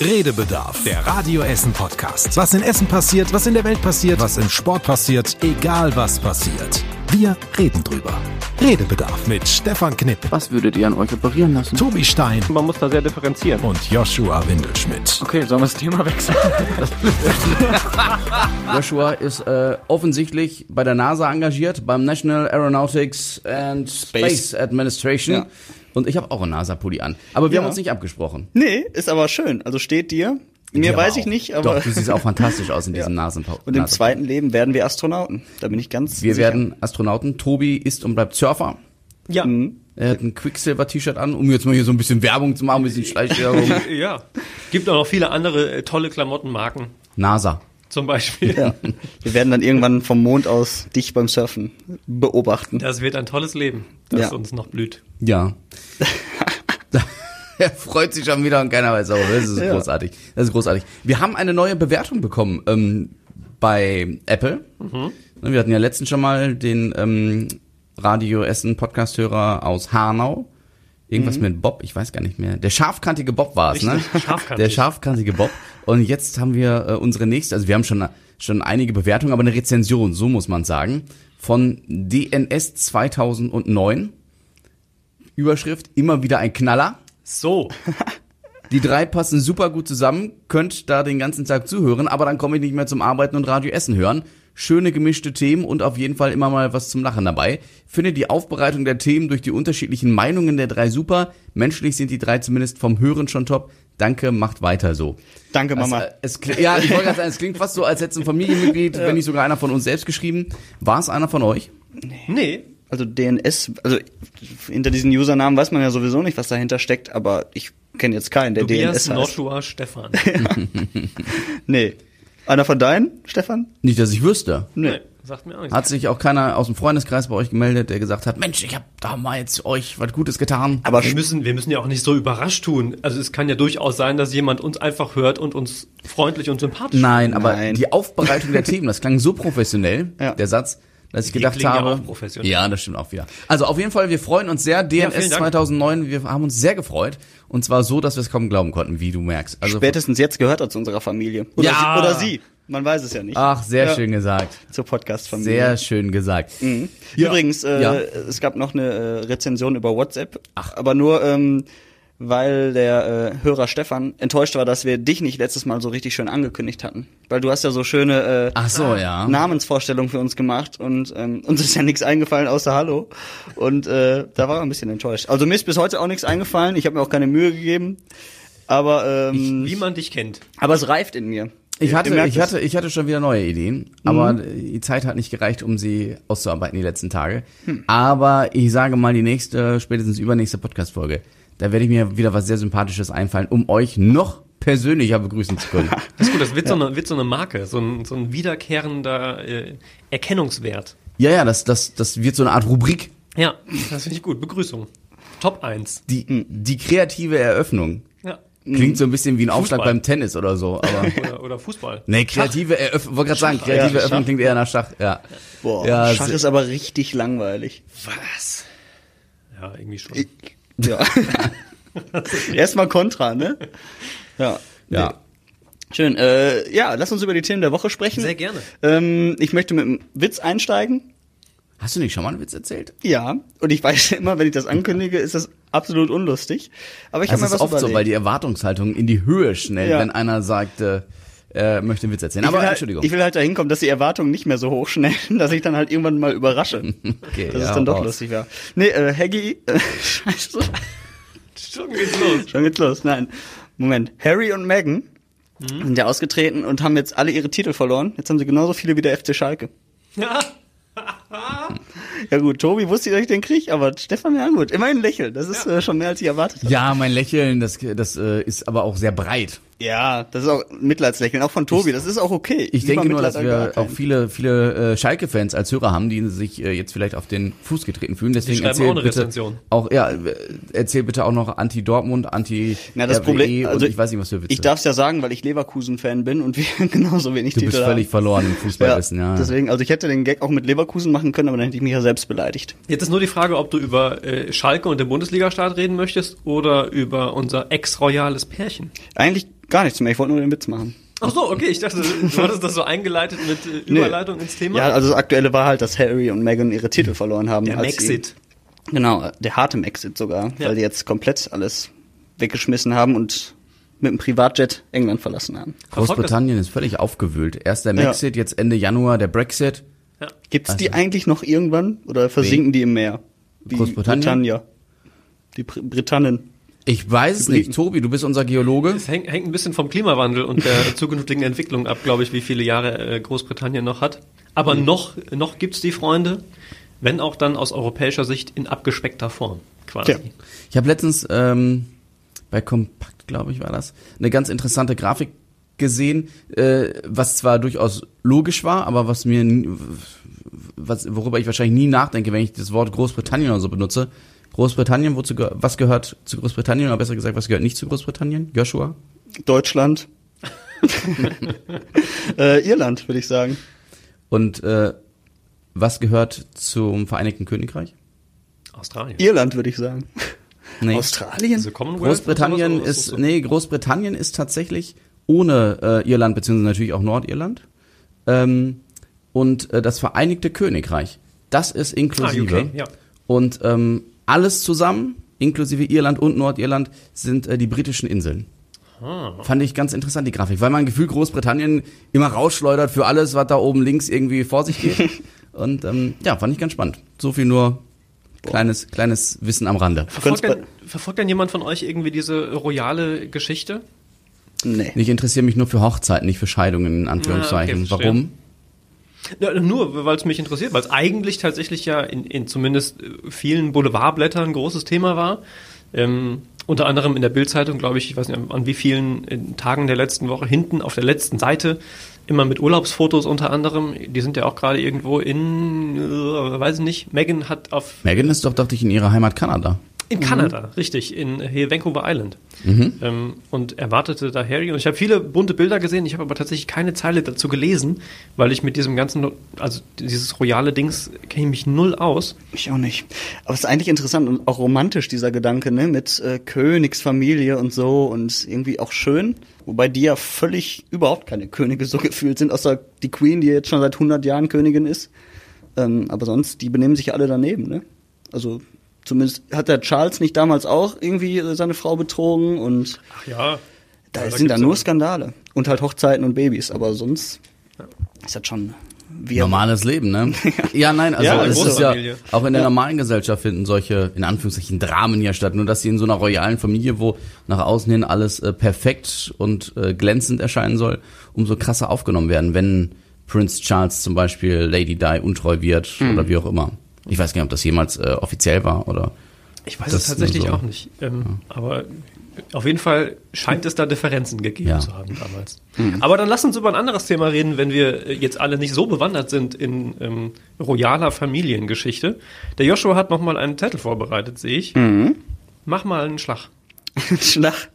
Redebedarf, der Radio Essen Podcast. Was in Essen passiert, was in der Welt passiert, was im Sport passiert, egal was passiert. Wir reden drüber. Redebedarf mit Stefan Knipp, Was würdet ihr an euch operieren lassen? Tobi Stein Man muss da sehr differenzieren. und Joshua Windelschmidt. Okay, sollen wir das Thema wechseln? Joshua ist äh, offensichtlich bei der NASA engagiert, beim National Aeronautics and Space, Administration. Ja. Und ich habe auch einen NASA-Pulli an. Aber wir Ja. haben uns nicht abgesprochen. Nee, ist aber schön. Also steht dir. Mir Dir weiß auch. ich nicht, aber. Doch, du siehst auch fantastisch aus in diesem Nasenpulli. und im zweiten Leben werden wir Astronauten. Da bin ich ganz Wir sicher. werden Astronauten. Tobi ist und bleibt Surfer. Ja. Er hat ein Quicksilver-T-Shirt an, um jetzt mal hier so ein bisschen Werbung zu machen, ein bisschen Schleichwerbung. Ja. Gibt auch noch viele andere äh, tolle Klamottenmarken. NASA. Zum Beispiel. Ja. Wir werden dann irgendwann vom Mond aus dich beim Surfen beobachten. Das wird ein tolles Leben, das Ja. uns noch blüht. Ja. er freut sich schon wieder und keiner weiß auch. Das ist Ja. großartig. Das ist großartig. Wir haben eine neue Bewertung bekommen ähm, bei Apple. Mhm. Wir hatten ja letztens schon mal den ähm, Radio Essen Podcast-Hörer aus Hanau. Irgendwas Mhm. mit Bob, ich weiß gar nicht mehr. Der scharfkantige Bob war es, ne? Scharfkantig. Der scharfkantige Bob. Und jetzt haben wir äh, unsere nächste, also wir haben schon, schon einige Bewertungen, aber eine Rezension, so muss man sagen, von DNS 2009. Überschrift, immer wieder ein Knaller. So. Die drei passen super gut zusammen, könnt da den ganzen Tag zuhören, aber dann komme ich nicht mehr zum Arbeiten und Radio Essen hören. Schöne gemischte Themen und auf jeden Fall immer mal was zum Lachen dabei. Finde die Aufbereitung der Themen durch die unterschiedlichen Meinungen der drei super. Menschlich sind die drei zumindest vom Hören schon top. Danke, macht weiter so. Danke, Mama. Also, es, ja, ich wollte gerade sagen, es klingt fast so, als hätte es ein Familienmitglied, wenn nicht sogar einer von uns selbst geschrieben. War es einer von euch? Nee. Also DNS, also hinter diesen Usernamen weiß man ja sowieso nicht, was dahinter steckt, aber ich kenne jetzt keinen, der Tobias DNS heißt. Noshua Stefan. Nee. Einer von deinen, Stefan? Nicht, dass ich wüsste. Nee. Nee, sagt mir auch nichts. Hat sich auch keiner aus dem Freundeskreis bei euch gemeldet, der gesagt hat, Mensch, ich habe damals euch was Gutes getan. Aber Wir müssen, wir müssen ja auch nicht so überrascht tun. Also es kann ja durchaus sein, dass jemand uns einfach hört und uns freundlich und sympathisch Nein, aber Nein. die Aufbereitung der Themen, das klang so professionell, Ja. der Satz, dass ich Die gedacht ja habe. auch professionell. Ja, das stimmt auch wieder. Also auf jeden Fall, wir freuen uns sehr. DNS Dank. 2009, wir haben uns sehr gefreut. Und zwar so, dass wir es kaum glauben konnten, wie du merkst. Also, spätestens jetzt gehört er zu unserer Familie. Oder, Ja. sie, oder sie. Man weiß es ja nicht. Ach, sehr Ja. schön gesagt. Zur Podcast-Familie. Sehr schön gesagt. Ja. Übrigens, äh, Ja. es gab noch eine äh, Rezension über WhatsApp, Ach. aber nur ähm, weil der äh, Hörer Stefan enttäuscht war, dass wir dich nicht letztes Mal so richtig schön angekündigt hatten. Weil du hast ja so schöne äh, Ach so, ja. Namensvorstellungen für uns gemacht und ähm, uns ist ja nichts eingefallen außer Hallo. Und äh, da war er ein bisschen enttäuscht. Also mir ist bis heute auch nichts eingefallen, ich habe mir auch keine Mühe gegeben. Aber, ähm, Wie man dich kennt. aber es reift in mir. Ich hatte, merkt ich hatte, ich hatte schon wieder neue Ideen, aber die Zeit hat nicht gereicht, um sie auszuarbeiten die letzten Tage. Aber ich sage mal, die nächste, spätestens übernächste Podcast-Folge, da werde ich mir wieder was sehr Sympathisches einfallen, um euch noch persönlicher begrüßen zu können. Das ist gut, das wird, so, eine, wird so eine Marke, so ein, so ein wiederkehrender äh, Erkennungswert. ja, ja, das, das, das wird so eine Art Rubrik. Ja, das finde ich gut. Begrüßung. Top 1. Die, die kreative Eröffnung. Klingt so ein bisschen wie ein Aufschlag Fußball. beim Tennis oder so, aber. Oder, oder Fußball. Nee, kreative Eröffnung, wollte gerade sagen, kreative Ja, Eröffnung Schach. klingt eher nach Schach, ja. Boah, ja, Schach ist aber richtig langweilig. Was? Ja, irgendwie schon. Ja. Erstmal Kontra, ne? Ja. Ja. Nee. Schön. Äh, ja, lass uns über die Themen der Woche sprechen. Sehr gerne. Ähm, ich möchte mit einem Witz einsteigen. Hast du nicht schon mal einen Witz erzählt? Ja. Und ich weiß immer, wenn ich das ankündige, ist das absolut unlustig. Aber ich habe Das mir ist was oft so, überlegt. weil die Erwartungshaltung in die Höhe schnellt, Ja. wenn einer sagt, äh, er möchte einen Witz erzählen. Aber halt, Entschuldigung. Ich will halt dahin kommen, dass die Erwartungen nicht mehr so hoch schnellen, dass ich dann halt irgendwann mal überrasche. Okay, dass ja, es dann doch raus. lustig wäre. Nee, äh, Haggy, äh, scheiße. Schon geht's los. Schon geht's los. Nein. Moment. Harry und Meghan Mhm. sind ja ausgetreten und haben jetzt alle ihre Titel verloren. Jetzt haben sie genauso viele wie der FC Schalke. Ja. Ja gut, Tobi wusste, dass ich den krieg, aber Stefan, ja gut. Immerhin lächeln. Das ist äh, schon mehr, als ich erwartet habe. ja, mein Lächeln, das, das äh, ist aber auch sehr breit. Ja, das ist auch Mitleidslächeln, auch von Tobi. Das ist auch okay. Ich Lieber denke nur, dass wir auch viele, viele äh, Schalke-Fans als Hörer haben, die sich äh, jetzt vielleicht auf den Fuß getreten fühlen. Deswegen schreiben erzähl auch eine bitte Rezension. auch ja, äh, erzähl bitte auch noch Anti-Dortmund, Anti Na, das Problem, also und ich weiß nicht was für Witze. Ich darf es ja sagen, weil ich Leverkusen-Fan bin und wir genauso wenig du Titel bist völlig haben. verloren im Fußballwissen, ja. Deswegen, also ich hätte den Gag auch mit Leverkusen machen können, aber dann hätte ich mich ja selbst beleidigt. Jetzt ist nur die Frage, ob du über äh, Schalke und den Bundesliga-Start reden möchtest oder über unser ex-royales Pärchen. Eigentlich Gar nichts mehr, ich wollte nur den Witz machen. Ach so, okay, ich dachte, du hattest das so eingeleitet mit äh, Überleitung ins Thema. Ja, also das Aktuelle war halt, dass Harry und Meghan ihre Titel verloren haben. der als sie- Maxit. Genau, der harte Maxit sogar, Ja. weil die jetzt komplett alles weggeschmissen haben und mit dem Privatjet England verlassen haben. Großbritannien ist völlig aufgewühlt. Erst der Ja. Maxit, jetzt Ende Januar der Brexit. Ja. Gibt's die Also- eigentlich noch irgendwann oder versinken die im Meer? Wie Großbritannien? Britannia. Die Br Britannen. Ich weiß es nicht. Briten. Tobi, du bist unser Geologe. Es hängt, hängt ein bisschen vom Klimawandel und der zukünftigen Entwicklung ab, glaube ich, wie viele Jahre äh, Großbritannien noch hat. Aber noch, noch gibt's die Freunde, wenn auch dann aus europäischer Sicht in abgespeckter Form, quasi. Tja. Ich habe letztens ähm, bei Kompakt, glaube ich, war das, eine ganz interessante Grafik gesehen, äh, was zwar durchaus logisch war, aber was mir, nie- was, worüber ich wahrscheinlich nie nachdenke, wenn ich das Wort Großbritannien oder so benutze. Großbritannien, wozu, ge- was gehört zu Großbritannien, oder besser gesagt, was gehört nicht zu Großbritannien? Joshua? Deutschland. äh, Irland, würde ich sagen. Und äh, was gehört zum Vereinigten Königreich? Australien. Irland, würde ich sagen. Nee. Australien? Also Großbritannien oder ist, so? nee, Großbritannien ist tatsächlich ohne äh, Irland, beziehungsweise natürlich auch Nordirland. Ähm, und äh, das Vereinigte Königreich, das ist inklusive. Ah, UK, ja. Und ähm, alles zusammen, inklusive Irland und Nordirland, sind äh, die britischen Inseln. Ah. Fand ich ganz interessant, die Grafik, weil man Gefühl Großbritannien immer rausschleudert für alles, was da oben links irgendwie vor sich geht. und ähm, ja, fand ich ganz spannend. So viel nur kleines, kleines Wissen am Rande. Verfolgt denn, verfolgt denn jemand von euch irgendwie diese royale Geschichte? Nee. Ich interessiere mich nur für Hochzeiten, nicht für Scheidungen, in Anführungszeichen. Ah, okay. Warum? Ja, nur, weil es mich interessiert, weil es eigentlich tatsächlich ja in, in zumindest äh, vielen Boulevardblättern ein großes Thema war. Ähm, unter anderem in der Bildzeitung, glaube ich, ich weiß nicht, an wie vielen äh, Tagen der letzten Woche hinten auf der letzten Seite immer mit Urlaubsfotos unter anderem. Die sind ja auch gerade irgendwo in, äh, weiß ich nicht, Megan hat auf Megan ist doch, dachte ich, in ihrer Heimat Kanada. In Kanada, richtig, in hier Vancouver Island. Mhm. Ähm, und erwartete da Harry. Und ich habe viele bunte Bilder gesehen, ich habe aber tatsächlich keine Zeile dazu gelesen, weil ich mit diesem ganzen, also dieses royale Dings kenne ich mich null aus. Ich auch nicht. Aber es ist eigentlich interessant und auch romantisch, dieser Gedanke, ne? Mit äh, Königsfamilie und so und irgendwie auch schön. Wobei die ja völlig überhaupt keine Könige so gefühlt sind, außer die Queen, die jetzt schon seit 100 Jahren Königin ist. Ähm, aber sonst, die benehmen sich alle daneben, ne? Also zumindest hat der Charles nicht damals auch irgendwie äh, seine Frau betrogen und Ach ja. da Ja, sind da gibt's nur Skandale. Und halt Hochzeiten und Babys, aber sonst ist das schon wir. Normales Leben, ne? ja, nein, also Ja, es ist ja, auch in der Ja. normalen Gesellschaft finden solche, in Anführungszeichen, Dramen ja statt. Nur, dass sie in so einer royalen Familie, wo nach außen hin alles äh, perfekt und äh, glänzend erscheinen soll, umso krasser aufgenommen werden, wenn Prince Charles zum Beispiel Lady Di untreu wird Mhm. oder wie auch immer. Ich weiß gar nicht, ob das jemals äh, offiziell war oder. Ich weiß es tatsächlich so. auch nicht. Ähm, Aber auf jeden Fall scheint es da Differenzen gegeben Ja. zu haben damals. Aber dann lass uns über ein anderes Thema reden, wenn wir äh, jetzt alle nicht so bewandert sind in ähm, royaler Familiengeschichte. Der Joshua hat noch mal einen Zettel vorbereitet, sehe ich. Mach mal einen Schlag. Schlag.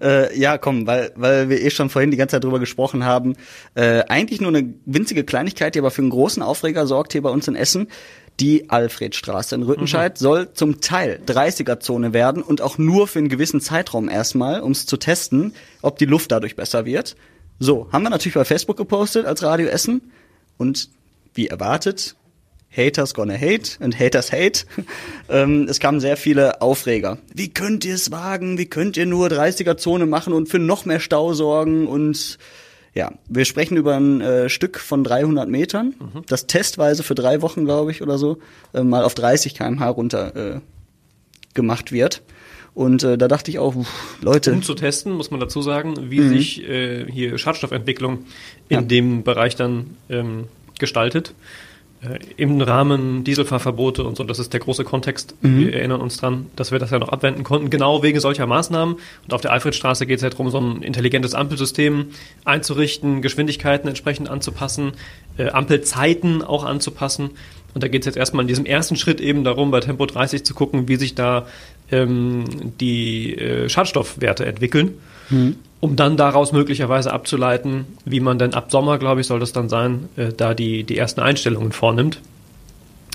Äh, ja, komm, weil, weil wir eh schon vorhin die ganze Zeit drüber gesprochen haben. Äh, eigentlich nur eine winzige Kleinigkeit, die aber für einen großen Aufreger sorgt hier bei uns in Essen. Die Alfredstraße in Rüttenscheid soll zum Teil 30er-Zone werden und auch nur für einen gewissen Zeitraum erstmal, um es zu testen, ob die Luft dadurch besser wird. So, haben wir natürlich bei Facebook gepostet als Radio Essen und wie erwartet, Haters gonna hate and haters hate. ähm, es kamen sehr viele Aufreger. Wie könnt ihr es wagen? Wie könnt ihr nur 30er-Zone machen und für noch mehr Stau sorgen? Und ja, wir sprechen über ein äh, Stück von 300 Metern, das testweise für drei Wochen, glaube ich, oder so, äh, mal auf 30 km/h runter äh, gemacht wird. Und äh, da dachte ich auch, uff, Leute, Um zu testen, muss man dazu sagen, wie sich äh, hier Schadstoffentwicklung in Ja. dem Bereich dann ähm, gestaltet. Äh, Im Rahmen Dieselfahrverbote und so, das ist der große Kontext. Wir erinnern uns dran, dass wir das ja noch abwenden konnten, genau wegen solcher Maßnahmen. Und auf der Alfredstraße geht es ja darum, so ein intelligentes Ampelsystem einzurichten, Geschwindigkeiten entsprechend anzupassen, äh, Ampelzeiten auch anzupassen. Und da geht es jetzt erstmal in diesem ersten Schritt eben darum, bei Tempo 30 zu gucken, wie sich da ähm, die äh, Schadstoffwerte entwickeln, um dann daraus möglicherweise abzuleiten, wie man denn ab Sommer, glaube ich, soll das dann sein, äh, da die, die ersten Einstellungen vornimmt.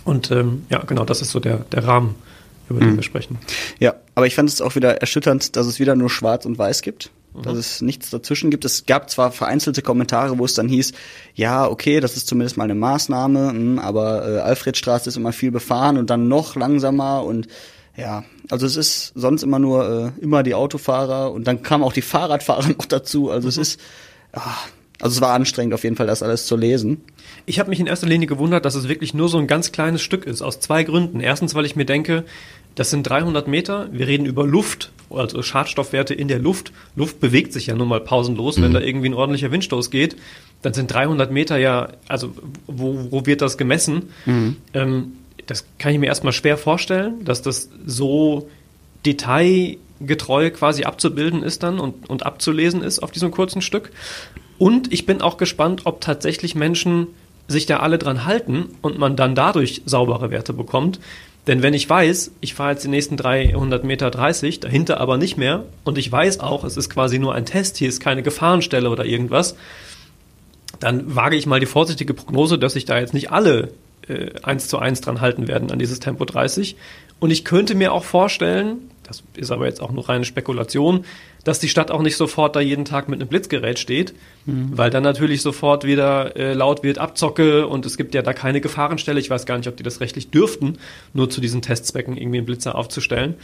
Und ähm, ja, genau, das ist so der, der Rahmen, über den wir sprechen. Ja, aber ich fand es auch wieder erschütternd, dass es wieder nur Schwarz und Weiß gibt. dass es nichts dazwischen gibt. Es gab zwar vereinzelte Kommentare, wo es dann hieß, ja, okay, das ist zumindest mal eine Maßnahme, hm, aber äh, Alfredstraße ist immer viel befahren und dann noch langsamer und ja, also es ist sonst immer nur äh, immer die Autofahrer und dann kamen auch die Fahrradfahrer noch dazu. Also es ist, ah, also es war anstrengend auf jeden Fall, das alles zu lesen. Ich habe mich in erster Linie gewundert, dass es wirklich nur so ein ganz kleines Stück ist, aus zwei Gründen. Erstens, weil ich mir denke, das sind 300 Meter, wir reden über Luft, also Schadstoffwerte in der Luft. Luft bewegt sich ja nun mal pausenlos, wenn da irgendwie ein ordentlicher Windstoß geht. Dann sind 300 Meter ja, also wo, wo wird das gemessen? Ähm, das kann ich mir erstmal schwer vorstellen, dass das so detailgetreu quasi abzubilden ist dann und, und abzulesen ist auf diesem kurzen Stück. Und ich bin auch gespannt, ob tatsächlich Menschen sich da alle dran halten und man dann dadurch saubere Werte bekommt. Denn wenn ich weiß, ich fahre jetzt die nächsten 300 Meter 30, dahinter aber nicht mehr, und ich weiß auch, es ist quasi nur ein Test, hier ist keine Gefahrenstelle oder irgendwas, dann wage ich mal die vorsichtige Prognose, dass sich da jetzt nicht alle eins zu eins dran halten werden an dieses Tempo 30. Und ich könnte mir auch vorstellen, das ist aber jetzt auch nur reine Spekulation, dass die Stadt auch nicht sofort da jeden Tag mit einem Blitzgerät steht, weil dann natürlich sofort wieder äh, laut wird Abzocke und es gibt ja da keine Gefahrenstelle. Ich weiß gar nicht, ob die das rechtlich dürften, nur zu diesen Testzwecken irgendwie einen Blitzer aufzustellen.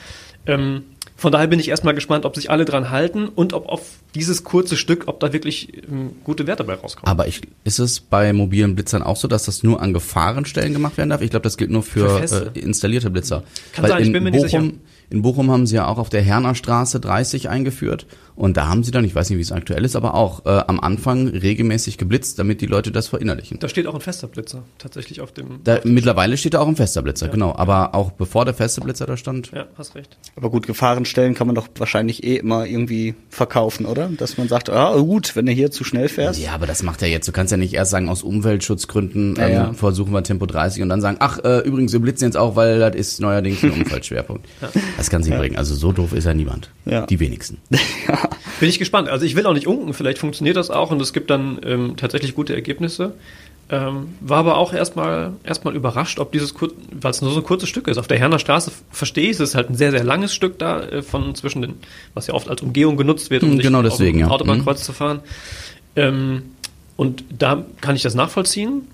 Ähm, von daher bin ich erstmal gespannt, ob sich alle dran halten und ob auf dieses kurze Stück, ob da wirklich ähm, gute Werte dabei rauskommen. Aber ich, ist es bei mobilen Blitzern auch so, dass das nur an Gefahrenstellen gemacht werden darf? Ich glaube, das gilt nur für, Für äh, installierte Blitzer. Kann sein, ich in bin mir nicht Bochum, sicher. In Bochum haben sie ja auch auf der Herner Straße 30 eingeführt und da haben sie dann, ich weiß nicht, wie es aktuell ist, aber auch äh, am Anfang regelmäßig geblitzt, damit die Leute das verinnerlichen. Da steht auch ein fester Blitzer tatsächlich auf dem. Da, mittlerweile steht da auch ein fester Blitzer, genau. Aber auch bevor der feste Blitzer da stand, ja, hast recht. Aber gut, Gefahrenstellen kann man doch wahrscheinlich eh immer irgendwie verkaufen, oder? Dass man sagt, ah gut, wenn du hier zu schnell fährst. Ja, aber das macht er jetzt. Du kannst ja nicht erst sagen, aus Umweltschutzgründen Ja, ähm, ja. versuchen wir Tempo 30 und dann sagen, ach, äh, übrigens, wir blitzen jetzt auch, weil das ist neuerdings ein Unfallschwerpunkt. Das kann sie bringen. Also so doof ist ja niemand. Ja. Die wenigsten. Bin ich gespannt. Also ich will auch nicht unken, vielleicht funktioniert das auch und es gibt dann ähm, tatsächlich gute Ergebnisse. Ähm, war aber auch erstmal erstmal überrascht, ob dieses weil es nur so ein kurzes Stück ist. Auf der Herner Straße verstehe ich, es ist halt ein sehr, sehr langes Stück da äh, von zwischen den, was ja oft als Umgehung genutzt wird, um Mhm, nicht genau auf deswegen, dem ja. Autobahnkreuz zu fahren. Ähm, und da kann ich das nachvollziehen.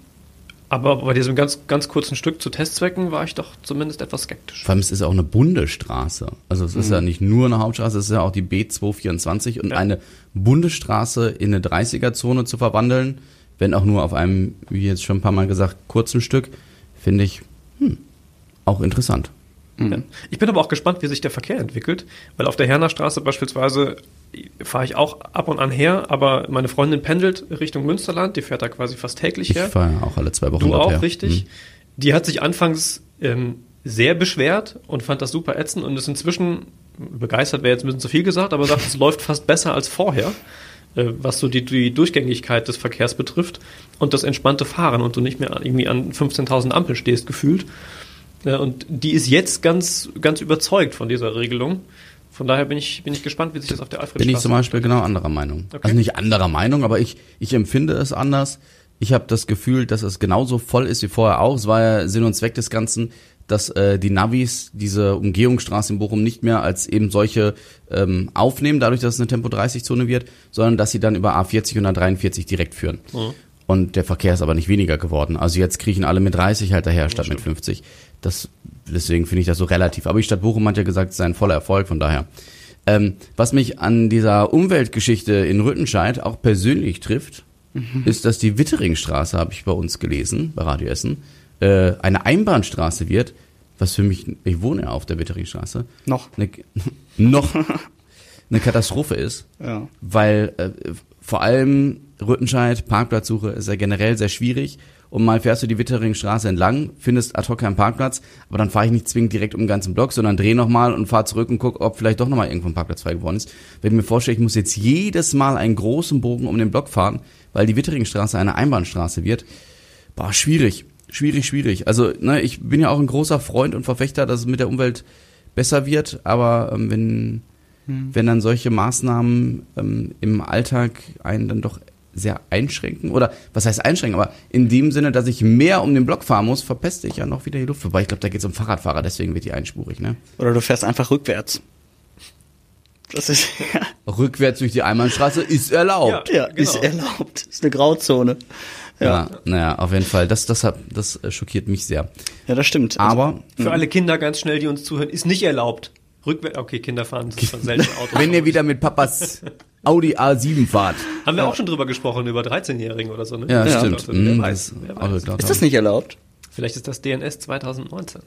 Aber bei diesem ganz, ganz kurzen Stück zu Testzwecken war ich doch zumindest etwas skeptisch. Vor allem, es ist ja auch eine Bundesstraße. Also es ist ja nicht nur eine Hauptstraße, es ist ja auch die B224 und Ja. eine Bundesstraße in eine 30er-Zone zu verwandeln, wenn auch nur auf einem, wie jetzt schon ein paar Mal gesagt, kurzen Stück, finde ich hm, auch interessant. Ja. Ich bin aber auch gespannt, wie sich der Verkehr entwickelt, weil auf der Herner Straße beispielsweise fahre ich auch ab und an her, aber meine Freundin pendelt Richtung Münsterland, die fährt da quasi fast täglich Ich her. fahre ja auch alle zwei Wochen Du auch, her. richtig. Hm. Die hat sich anfangs ähm, sehr beschwert und fand das super ätzend und ist inzwischen begeistert, wäre jetzt ein bisschen zu viel gesagt, aber sagt, es läuft fast besser als vorher, äh, was so die, die Durchgängigkeit des Verkehrs betrifft und das entspannte Fahren und du nicht mehr irgendwie an 15.000 Ampeln stehst gefühlt. Äh, und die ist jetzt ganz, ganz überzeugt von dieser Regelung. Von daher bin ich, bin ich gespannt, wie sich das auf der Alfredstraße Bin ich zum Beispiel genau anderer Meinung. Okay. Also nicht anderer Meinung, aber ich, ich empfinde es anders. Ich habe das Gefühl, dass es genauso voll ist wie vorher auch. Es war ja Sinn und Zweck des Ganzen, dass äh, die Navis diese Umgehungsstraße in Bochum nicht mehr als eben solche ähm, aufnehmen, dadurch, dass es eine Tempo-30-Zone wird, sondern dass sie dann über A40 und A43 direkt führen. Mhm. Und der Verkehr ist aber nicht weniger geworden. Also jetzt kriechen alle mit 30 halt daher statt mit 50. Das, deswegen finde ich das so relativ. Aber die Stadt Bochum hat ja gesagt, es sei ein voller Erfolg, von daher. Ähm, was mich an dieser Umweltgeschichte in Rüttenscheid auch persönlich trifft, ist, dass die Witteringstraße, habe ich bei uns gelesen, bei Radio Essen, äh, eine Einbahnstraße wird, was für mich, ich wohne ja auf der Witteringstraße, Noch. eine, noch eine Katastrophe ist Ja. weil äh, vor allem Rüttenscheid, Parkplatzsuche ist ja generell sehr schwierig. Und mal fährst du die Witteringstraße entlang, findest ad hoc keinen Parkplatz, aber dann fahre ich nicht zwingend direkt um den ganzen Block, sondern dreh nochmal und fahr zurück und guck, ob vielleicht doch nochmal irgendwo ein Parkplatz frei geworden ist. Wenn ich mir vorstelle, ich muss jetzt jedes Mal einen großen Bogen um den Block fahren, weil die Witteringstraße eine Einbahnstraße wird, boah, schwierig, schwierig, schwierig. Also, ne, ich bin ja auch ein großer Freund und Verfechter, dass es mit der Umwelt besser wird, aber ähm, wenn, wenn dann solche Maßnahmen ähm, im Alltag einen dann doch sehr einschränken, oder was heißt einschränken, aber in dem Sinne, dass ich mehr um den Block fahren muss, verpeste ich ja noch wieder die Luft. Wobei ich glaube, da geht es um Fahrradfahrer, deswegen wird die einspurig, ne? Oder du fährst einfach rückwärts. Das ist, rückwärts durch die Einbahnstraße ist erlaubt. Ja, Genau. ist erlaubt. Ist eine Grauzone. Ja, naja, auf jeden Fall. Das, das, hat, das äh, schockiert mich sehr. Ja, das stimmt. Also, Aber Für alle Kinder ganz schnell, die uns zuhören, ist nicht erlaubt. Rückwärts, okay, Kinder fahren, das ist selten Auto. wenn ihr wieder mit Papas Audi A7 fahrt. Haben wir auch schon drüber gesprochen, über 13-Jährigen oder so, ne? Ja, Ja. stimmt. Wer Mhm, weiß, das wer weiß. ist das nicht erlaubt? Vielleicht ist das DNS 2019.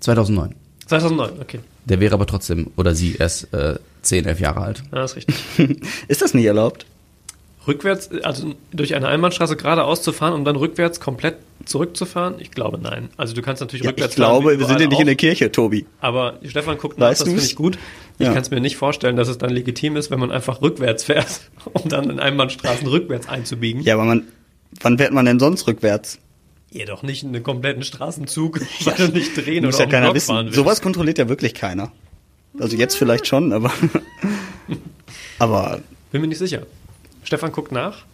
2009. 2009, okay. Der wäre aber trotzdem, oder sie, erst äh, 10, 11 Jahre alt. Ja, ist richtig. Ist das nicht erlaubt? Rückwärts, also durch eine Einbahnstraße geradeaus zu fahren und dann rückwärts komplett zurückzufahren? Ich glaube nein. Also du kannst natürlich Ja, rückwärts ich glaube, fahren, wir sind ja nicht in der Kirche, Tobi. Aber Stefan guckt nach, das finde ich gut. Ich Ja. kann es mir nicht vorstellen, dass es dann legitim ist, wenn man einfach rückwärts fährt, um dann in Einbahnstraßen rückwärts einzubiegen. Ja, aber man, wann fährt man denn sonst rückwärts? Jedoch nicht einen kompletten Straßenzug, weil du nicht drehen Muss oder ja keiner wissen. fahren. Sowas kontrolliert ja wirklich keiner. Also jetzt vielleicht schon, aber. aber Bin mir nicht sicher. Stefan guckt nach.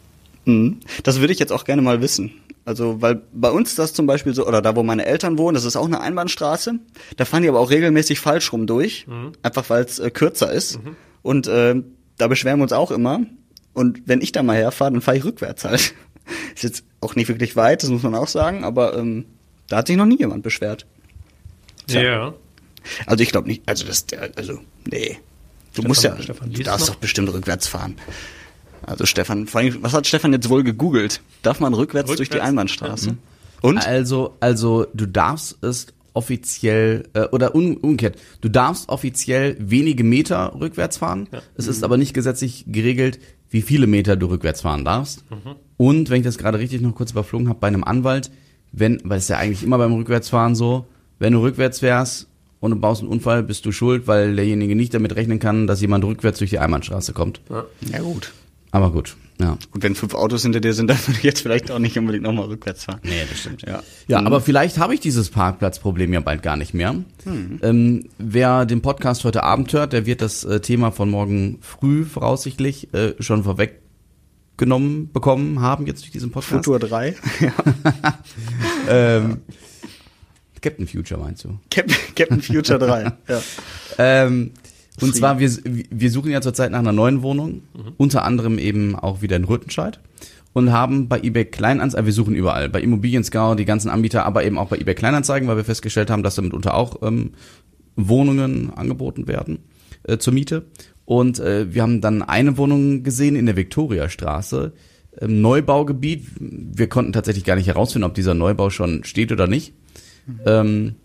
mh, das würde ich jetzt auch gerne mal wissen. Also, weil bei uns das zum Beispiel so, oder da wo meine Eltern wohnen, das ist auch eine Einbahnstraße. Da fahren die aber auch regelmäßig falsch rum durch. Einfach weil es äh, kürzer ist. Und äh, da beschweren wir uns auch immer. Und wenn ich da mal herfahre, dann fahre ich rückwärts halt. Ist jetzt auch nicht wirklich weit, das muss man auch sagen, aber ähm, da hat sich noch nie jemand beschwert. Ja. Also ich glaube nicht, also das, also nee. Du Stefan- musst ja, Stefan, du darfst noch? doch bestimmt rückwärts fahren. Also Stefan, vor allem, was hat Stefan jetzt wohl gegoogelt? Darf man rückwärts, durch die Rückwärts? Einbahnstraße? Und? Also, also du darfst es offiziell äh, oder un, umgekehrt, du darfst offiziell wenige Meter rückwärts fahren. Es ist aber nicht gesetzlich geregelt, wie viele Meter du rückwärts fahren darfst. Und wenn ich das gerade richtig noch kurz überflogen habe, bei einem Anwalt, wenn, weil es ist ja eigentlich immer beim Rückwärtsfahren so, wenn du rückwärts fährst und du baust einen Unfall, bist du schuld, weil derjenige nicht damit rechnen kann, dass jemand rückwärts durch die Einbahnstraße kommt. Ja gut. Aber gut, ja. Und wenn fünf Autos hinter dir sind, dann würde ich jetzt vielleicht auch nicht unbedingt nochmal rückwärts fahren. Nee, das stimmt. Ja. Ja, aber vielleicht habe ich dieses Parkplatzproblem ja bald gar nicht mehr. Ähm, wer den Podcast heute Abend hört, der wird das äh, Thema von morgen früh voraussichtlich äh, schon vorweggenommen bekommen haben jetzt durch diesen Podcast. Futur 3. ja. Ähm, Captain Future meinst du? Cap Captain Future 3. Ja. Ähm, und Free. zwar, wir, wir suchen ja zurzeit nach einer neuen Wohnung, unter anderem eben auch wieder in Rüttenscheid und haben bei eBay Kleinanzeigen, wir suchen überall, bei Immobilien Scout, die ganzen Anbieter, aber eben auch bei eBay Kleinanzeigen, weil wir festgestellt haben, dass damit unter auch ähm, Wohnungen angeboten werden äh, zur Miete. Und äh, wir haben dann eine Wohnung gesehen in der Viktoriastraße, ähm, Neubaugebiet. Wir konnten tatsächlich gar nicht herausfinden, ob dieser Neubau schon steht oder nicht. Ähm,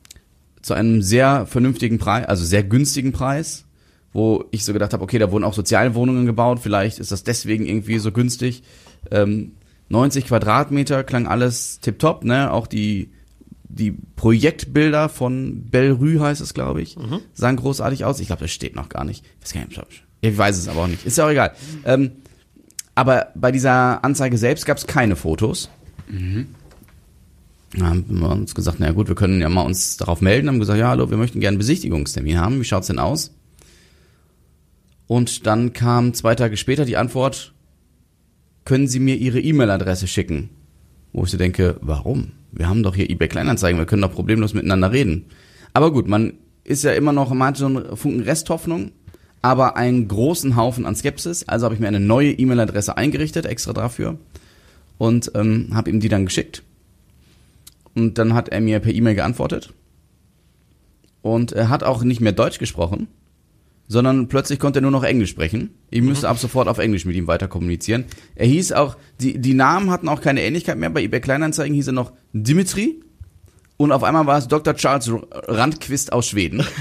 zu einem sehr vernünftigen Preis, also sehr günstigen Preis, wo ich so gedacht habe, okay, da wurden auch Sozialwohnungen gebaut, vielleicht ist das deswegen irgendwie so günstig. Ähm, 90 Quadratmeter klang alles tipptopp, ne? Auch die die Projektbilder von Bellrue heißt es, glaube ich, sahen großartig aus. Ich glaube, das steht noch gar nicht. Ich weiß, gar nicht, ich weiß es aber auch nicht. Ist ja auch egal. Ähm, aber bei dieser Anzeige selbst gab es keine Fotos. Da haben wir uns gesagt, na gut, wir können ja mal uns darauf melden. Haben gesagt, ja, hallo, wir möchten gerne einen Besichtigungstermin haben. Wie schaut's denn aus? Und dann kam zwei Tage später die Antwort, können Sie mir Ihre E-Mail-Adresse schicken? Wo ich so denke, warum? Wir haben doch hier eBay Kleinanzeigen, wir können doch problemlos miteinander reden. Aber gut, man ist ja immer noch, man hat so einen Funken Resthoffnung, aber einen großen Haufen an Skepsis. Also habe ich mir eine neue E-Mail-Adresse eingerichtet, extra dafür. Und ähm, habe ihm die dann geschickt. Und dann hat er mir per E-Mail geantwortet. Und er hat auch nicht mehr Deutsch gesprochen, sondern plötzlich konnte er nur noch Englisch sprechen. Ich müsste ab sofort auf Englisch mit ihm weiter kommunizieren. Er hieß auch, die, die Namen hatten auch keine Ähnlichkeit mehr. Bei eBay Kleinanzeigen hieß er noch Dimitri. Und auf einmal war es Dr. Charles Randquist aus Schweden.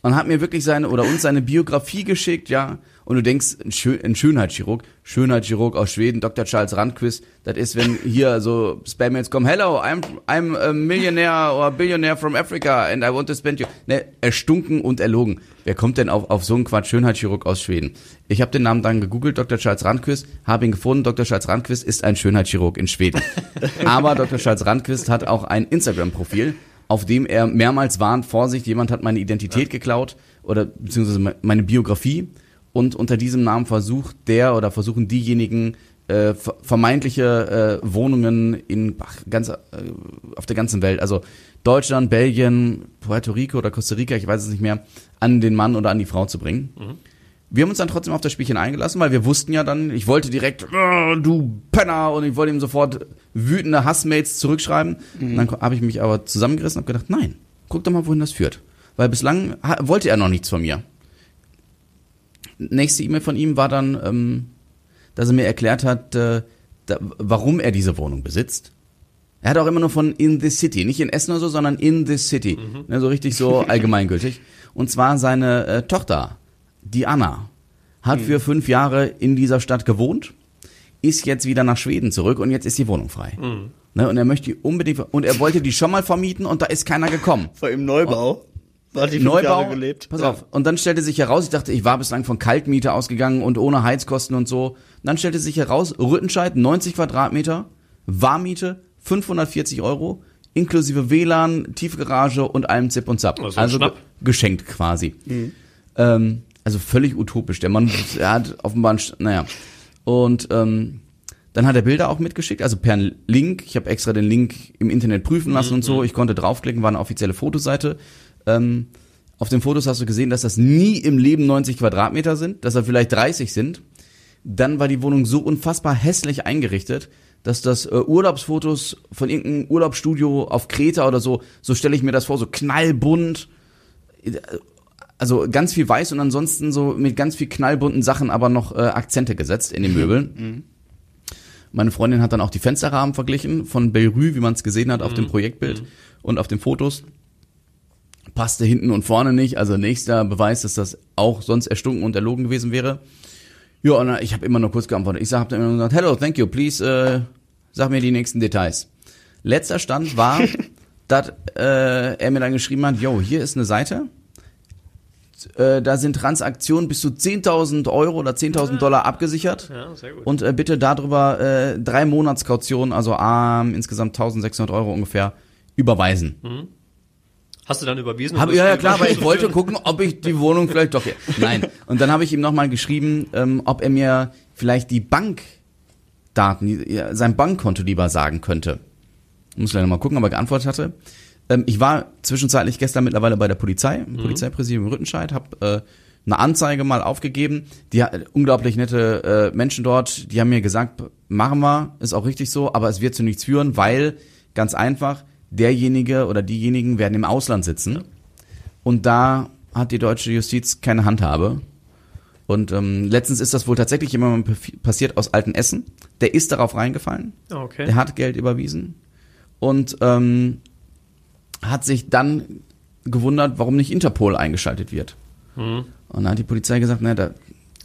Und hat mir wirklich seine oder uns seine Biografie geschickt, ja. Und du denkst, ein Schönheitschirurg, Schönheitschirurg aus Schweden, Dr. Charles Randquist, das ist, wenn hier so Spam-Mails kommen, hello, I'm, I'm a millionaire or billionaire from Africa and I want to spend you. Ne, erstunken und erlogen. Wer kommt denn auf, auf so einen Quatsch, Schönheitschirurg aus Schweden? Ich habe den Namen dann gegoogelt, Dr. Charles Randquist, habe ihn gefunden, Dr. Charles Randquist ist ein Schönheitschirurg in Schweden. Aber Dr. Charles Randquist hat auch ein Instagram-Profil, auf dem er mehrmals warnt, Vorsicht, jemand hat meine Identität geklaut oder beziehungsweise me- meine Biografie und unter diesem Namen versucht der oder versuchen diejenigen äh, ver- vermeintliche äh, Wohnungen in ach, ganz, äh, auf der ganzen Welt, also Deutschland, Belgien, Puerto Rico oder Costa Rica, ich weiß es nicht mehr, an den Mann oder an die Frau zu bringen. Wir haben uns dann trotzdem auf das Spielchen eingelassen, weil wir wussten ja dann, ich wollte direkt, "Ah, du Penner, und ich wollte ihm sofort wütende Hassmails zurückschreiben. Und dann habe ich mich aber zusammengerissen und habe gedacht, nein, guck doch mal, wohin das führt. Weil bislang wollte er noch nichts von mir. Nächste E-Mail von ihm war dann, ähm, dass er mir erklärt hat, äh, da, warum er diese Wohnung besitzt. Er hat auch immer nur von in the city, nicht in Essen oder so, sondern in the city. Ne, so richtig so allgemeingültig. Und zwar seine äh, Tochter, die Anna, hat für fünf Jahre in dieser Stadt gewohnt, ist jetzt wieder nach Schweden zurück und jetzt ist die Wohnung frei. Ne, und er möchte die unbedingt, und er wollte die schon mal vermieten und da ist keiner gekommen. Vor im Neubau. Da hat die Neubau, Jahre gelebt. pass auf. Und dann stellte sich heraus, ich dachte, ich war bislang von Kaltmiete ausgegangen und ohne Heizkosten und so. Und dann stellte sich heraus, Rüttenscheid, 90 Quadratmeter, Warmiete, 540 Euro, inklusive WLAN, Tiefgarage und allem Zip und Zap. Also ge- geschenkt quasi. Ähm, also völlig utopisch. Der Mann, er hat offenbar, ein Sch- naja. Und ähm, dann hat er Bilder auch mitgeschickt, also per Link. Ich habe extra den Link im Internet prüfen lassen und so. Ich konnte draufklicken, war eine offizielle Fotoseite. Ähm, auf den Fotos hast du gesehen, dass das nie im Leben 90 Quadratmeter sind, dass da vielleicht 30 sind. Dann war die Wohnung so unfassbar hässlich eingerichtet, dass das äh, Urlaubsfotos von irgendeinem Urlaubsstudio auf Kreta oder so, so stelle ich mir das vor, so knallbunt, also ganz viel weiß und ansonsten so mit ganz viel knallbunten Sachen aber noch äh, Akzente gesetzt in den Möbeln. Meine Freundin hat dann auch die Fensterrahmen verglichen von Beirut, wie man es gesehen hat auf dem Projektbild und auf den Fotos. Passte hinten und vorne nicht, also nächster Beweis, dass das auch sonst erstunken und erlogen gewesen wäre. Ja, und dann- ich habe immer nur kurz geantwortet. Ich habe dann immer gesagt, hello, thank you, please, äh, sag mir die nächsten Details. Letzter Stand war, dass äh, er mir dann geschrieben hat, yo, hier ist eine Seite, äh, da sind Transaktionen bis zu 10.000 Euro oder 10.000 Dollar abgesichert. Ja, sehr gut. Und äh, bitte darüber äh, drei Monatskaution, also ähm, insgesamt 1.600 Euro ungefähr, überweisen. Hast du dann überwiesen? Hab, ja, ja klar, weil ich wollte gucken, ob ich die Wohnung vielleicht doch... Nein. Und dann habe ich ihm nochmal geschrieben, ähm, ob er mir vielleicht die Bankdaten, sein Bankkonto lieber sagen könnte. Muss leider mal gucken, ob er geantwortet hatte. Ähm, ich war zwischenzeitlich gestern mittlerweile bei der Polizei, im Polizeipräsidium Rüttenscheid, habe äh, eine Anzeige mal aufgegeben. Die unglaublich nette äh, Menschen dort, die haben mir gesagt, machen wir, ist auch richtig so, aber es wird zu nichts führen, weil ganz einfach derjenige oder diejenigen werden im Ausland sitzen und da hat die deutsche Justiz keine Handhabe. Und ähm, letztens ist das wohl tatsächlich jemandem passiert aus Altenessen. Der ist darauf reingefallen. Ah, Okay. Der hat Geld überwiesen und ähm, hat sich dann gewundert, warum nicht Interpol eingeschaltet wird. Hm. Und dann hat die Polizei gesagt, na, da,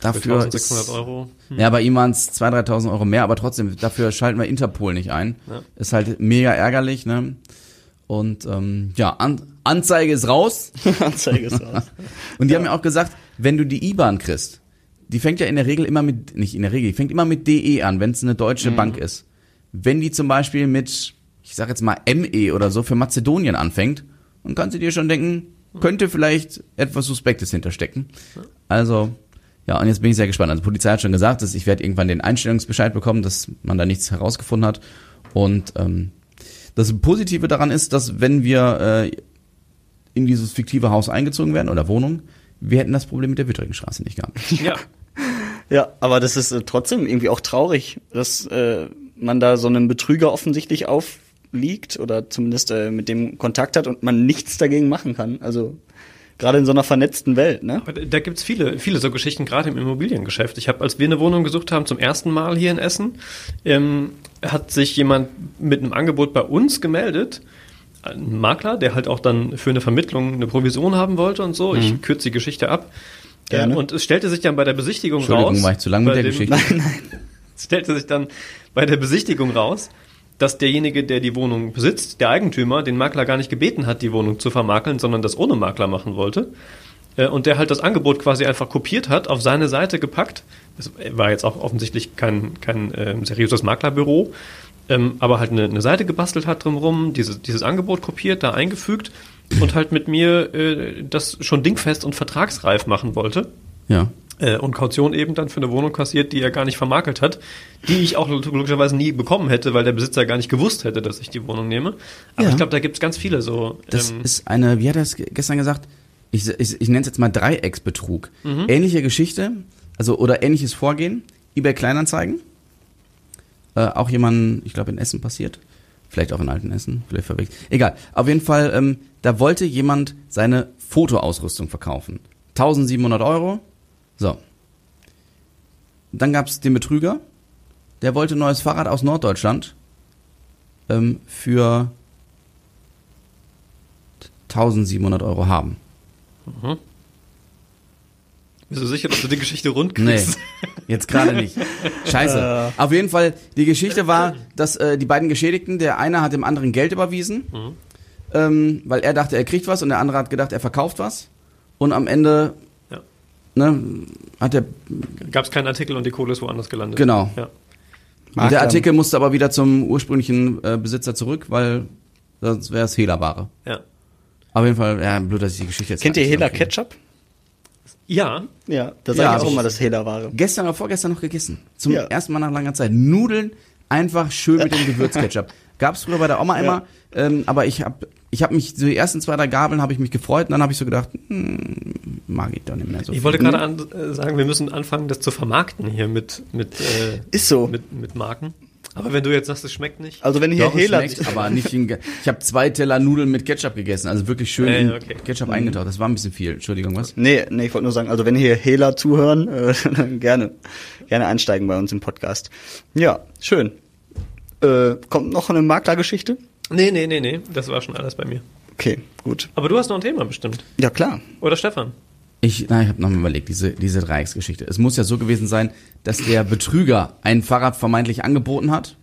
dafür 1600 ist, Euro. Hm. ja, bei ihm waren es 2.000, 3.000 Euro mehr, aber trotzdem, dafür schalten wir Interpol nicht ein. Ja. Ist halt mega ärgerlich, ne? Und ähm, ja, An Anzeige ist raus. Anzeige ist raus. Und die haben mir auch gesagt, wenn du die IBAN kriegst, die fängt ja in der Regel immer mit, nicht in der Regel, die fängt immer mit DE an, wenn es eine deutsche Bank ist. Wenn die zum Beispiel mit, ich sag jetzt mal ME oder so für Mazedonien anfängt, dann kannst du dir schon denken, könnte vielleicht etwas Suspektes hinterstecken. Also, ja, und jetzt bin ich sehr gespannt. Also Polizei hat schon gesagt, dass ich werde irgendwann den Einstellungsbescheid bekommen, dass man da nichts herausgefunden hat. Und ähm, das Positive daran ist, dass wenn wir äh, in dieses fiktive Haus eingezogen werden oder Wohnung, wir hätten das Problem mit der Witteringstraße nicht gehabt. Ja. Ja, aber das ist äh, trotzdem irgendwie auch traurig, dass äh, man da so einem Betrüger offensichtlich aufliegt oder zumindest äh, mit dem Kontakt hat und man nichts dagegen machen kann. Also gerade in so einer vernetzten Welt, ne? Aber da gibt's viele, viele so Geschichten, gerade im Immobiliengeschäft. Ich habe, als wir eine Wohnung gesucht haben, zum ersten Mal hier in Essen, ähm, hat sich jemand mit einem Angebot bei uns gemeldet, ein Makler, der halt auch dann für eine Vermittlung eine Provision haben wollte und so. Ich kürze die Geschichte ab. Gerne. Ähm, und es stellte sich dann bei der Besichtigung Entschuldigung, raus. war ich zu lang mit der dem- Geschichte? Es stellte sich dann bei der Besichtigung raus, dass derjenige, der die Wohnung besitzt, der Eigentümer, den Makler gar nicht gebeten hat, die Wohnung zu vermakeln, sondern das ohne Makler machen wollte. Äh, Und der halt das Angebot quasi einfach kopiert hat, auf seine Seite gepackt. Das war jetzt auch offensichtlich kein, kein ähm, seriöses Maklerbüro, ähm, aber halt eine, eine Seite gebastelt hat drumherum, diese, dieses Angebot kopiert, da eingefügt und halt mit mir äh, das schon dingfest und vertragsreif machen wollte Ja. Äh, und Kaution eben dann für eine Wohnung kassiert, die er gar nicht vermakelt hat, die ich auch glücklicherweise nie bekommen hätte, weil der Besitzer gar nicht gewusst hätte, dass ich die Wohnung nehme. Aber Ja. ich glaube, da gibt's ganz viele so. Das ähm, ist eine, wie hat er es ge- gestern gesagt? ich, ich, ich nenne es jetzt mal Dreiecksbetrug. Ähnliche Geschichte, also oder ähnliches Vorgehen, eBay Kleinanzeigen. Äh, auch jemand, ich glaube in Essen passiert. Vielleicht auch in Alten Essen, vielleicht verwechselt. Egal. Auf jeden Fall, ähm, da wollte jemand seine Fotoausrüstung verkaufen. 1700 Euro. So. Dann gab es den Betrüger, der wollte ein neues Fahrrad aus Norddeutschland ähm, für 1700 Euro haben. Bist du sicher, dass du die Geschichte rund Nee, kriegst? jetzt gerade nicht. Scheiße. Auf jeden Fall, die Geschichte war, dass äh, die beiden Geschädigten, der eine hat dem anderen Geld überwiesen, ähm, weil er dachte, er kriegt was und der andere hat gedacht, er verkauft was. Und am Ende. Ne, hat der, Gab es keinen Artikel und die Kohle ist woanders gelandet. genau. Ja. Und der Artikel musste aber wieder zum ursprünglichen äh, Besitzer zurück, weil sonst wäre es Hehlerware. Ja. Auf jeden Fall, ja, blöd, dass ich die Geschichte jetzt Kennt ihr zusammenkriege. Ketchup? Ja, Ja, da Ja, sage hab ich auch ich- mal, das Hela-Ware. Gestern oder vorgestern noch gegessen. Zum Ja. ersten Mal nach langer Zeit. Nudeln einfach schön mit dem Gewürzketchup. Gab's früher bei der Oma immer, ähm, aber ich habe ich hab mich, so die ersten zwei, drei Gabeln habe ich mich gefreut und dann habe ich so gedacht, hm, mag ich doch nicht mehr so ich viel. wollte gerade an, äh, sagen, wir müssen anfangen, das zu vermarkten hier mit, mit, äh, Ist so. mit, mit Marken. Aber wenn du jetzt sagst, es schmeckt nicht. Also wenn hier Doch, Hela... schmeckt, aber nicht in, Ich habe zwei Teller Nudeln mit Ketchup gegessen, also wirklich schön Äh, okay. Ketchup eingetaucht. Das war ein bisschen viel. Entschuldigung, was? Nee, nee, ich wollte nur sagen, also wenn hier Hela zuhören, äh, dann gerne, gerne einsteigen bei uns im Podcast. Ja, schön. Äh, kommt noch eine Maklergeschichte? Nee, nee, nee, nee. Das war schon alles bei mir. Okay, gut. Aber du hast noch ein Thema bestimmt. Ja, klar. Oder Stefan? Ich, nein, ich habe nochmal überlegt, diese, diese Dreiecksgeschichte. Es muss ja so gewesen sein, dass der Betrüger ein Fahrrad vermeintlich angeboten hat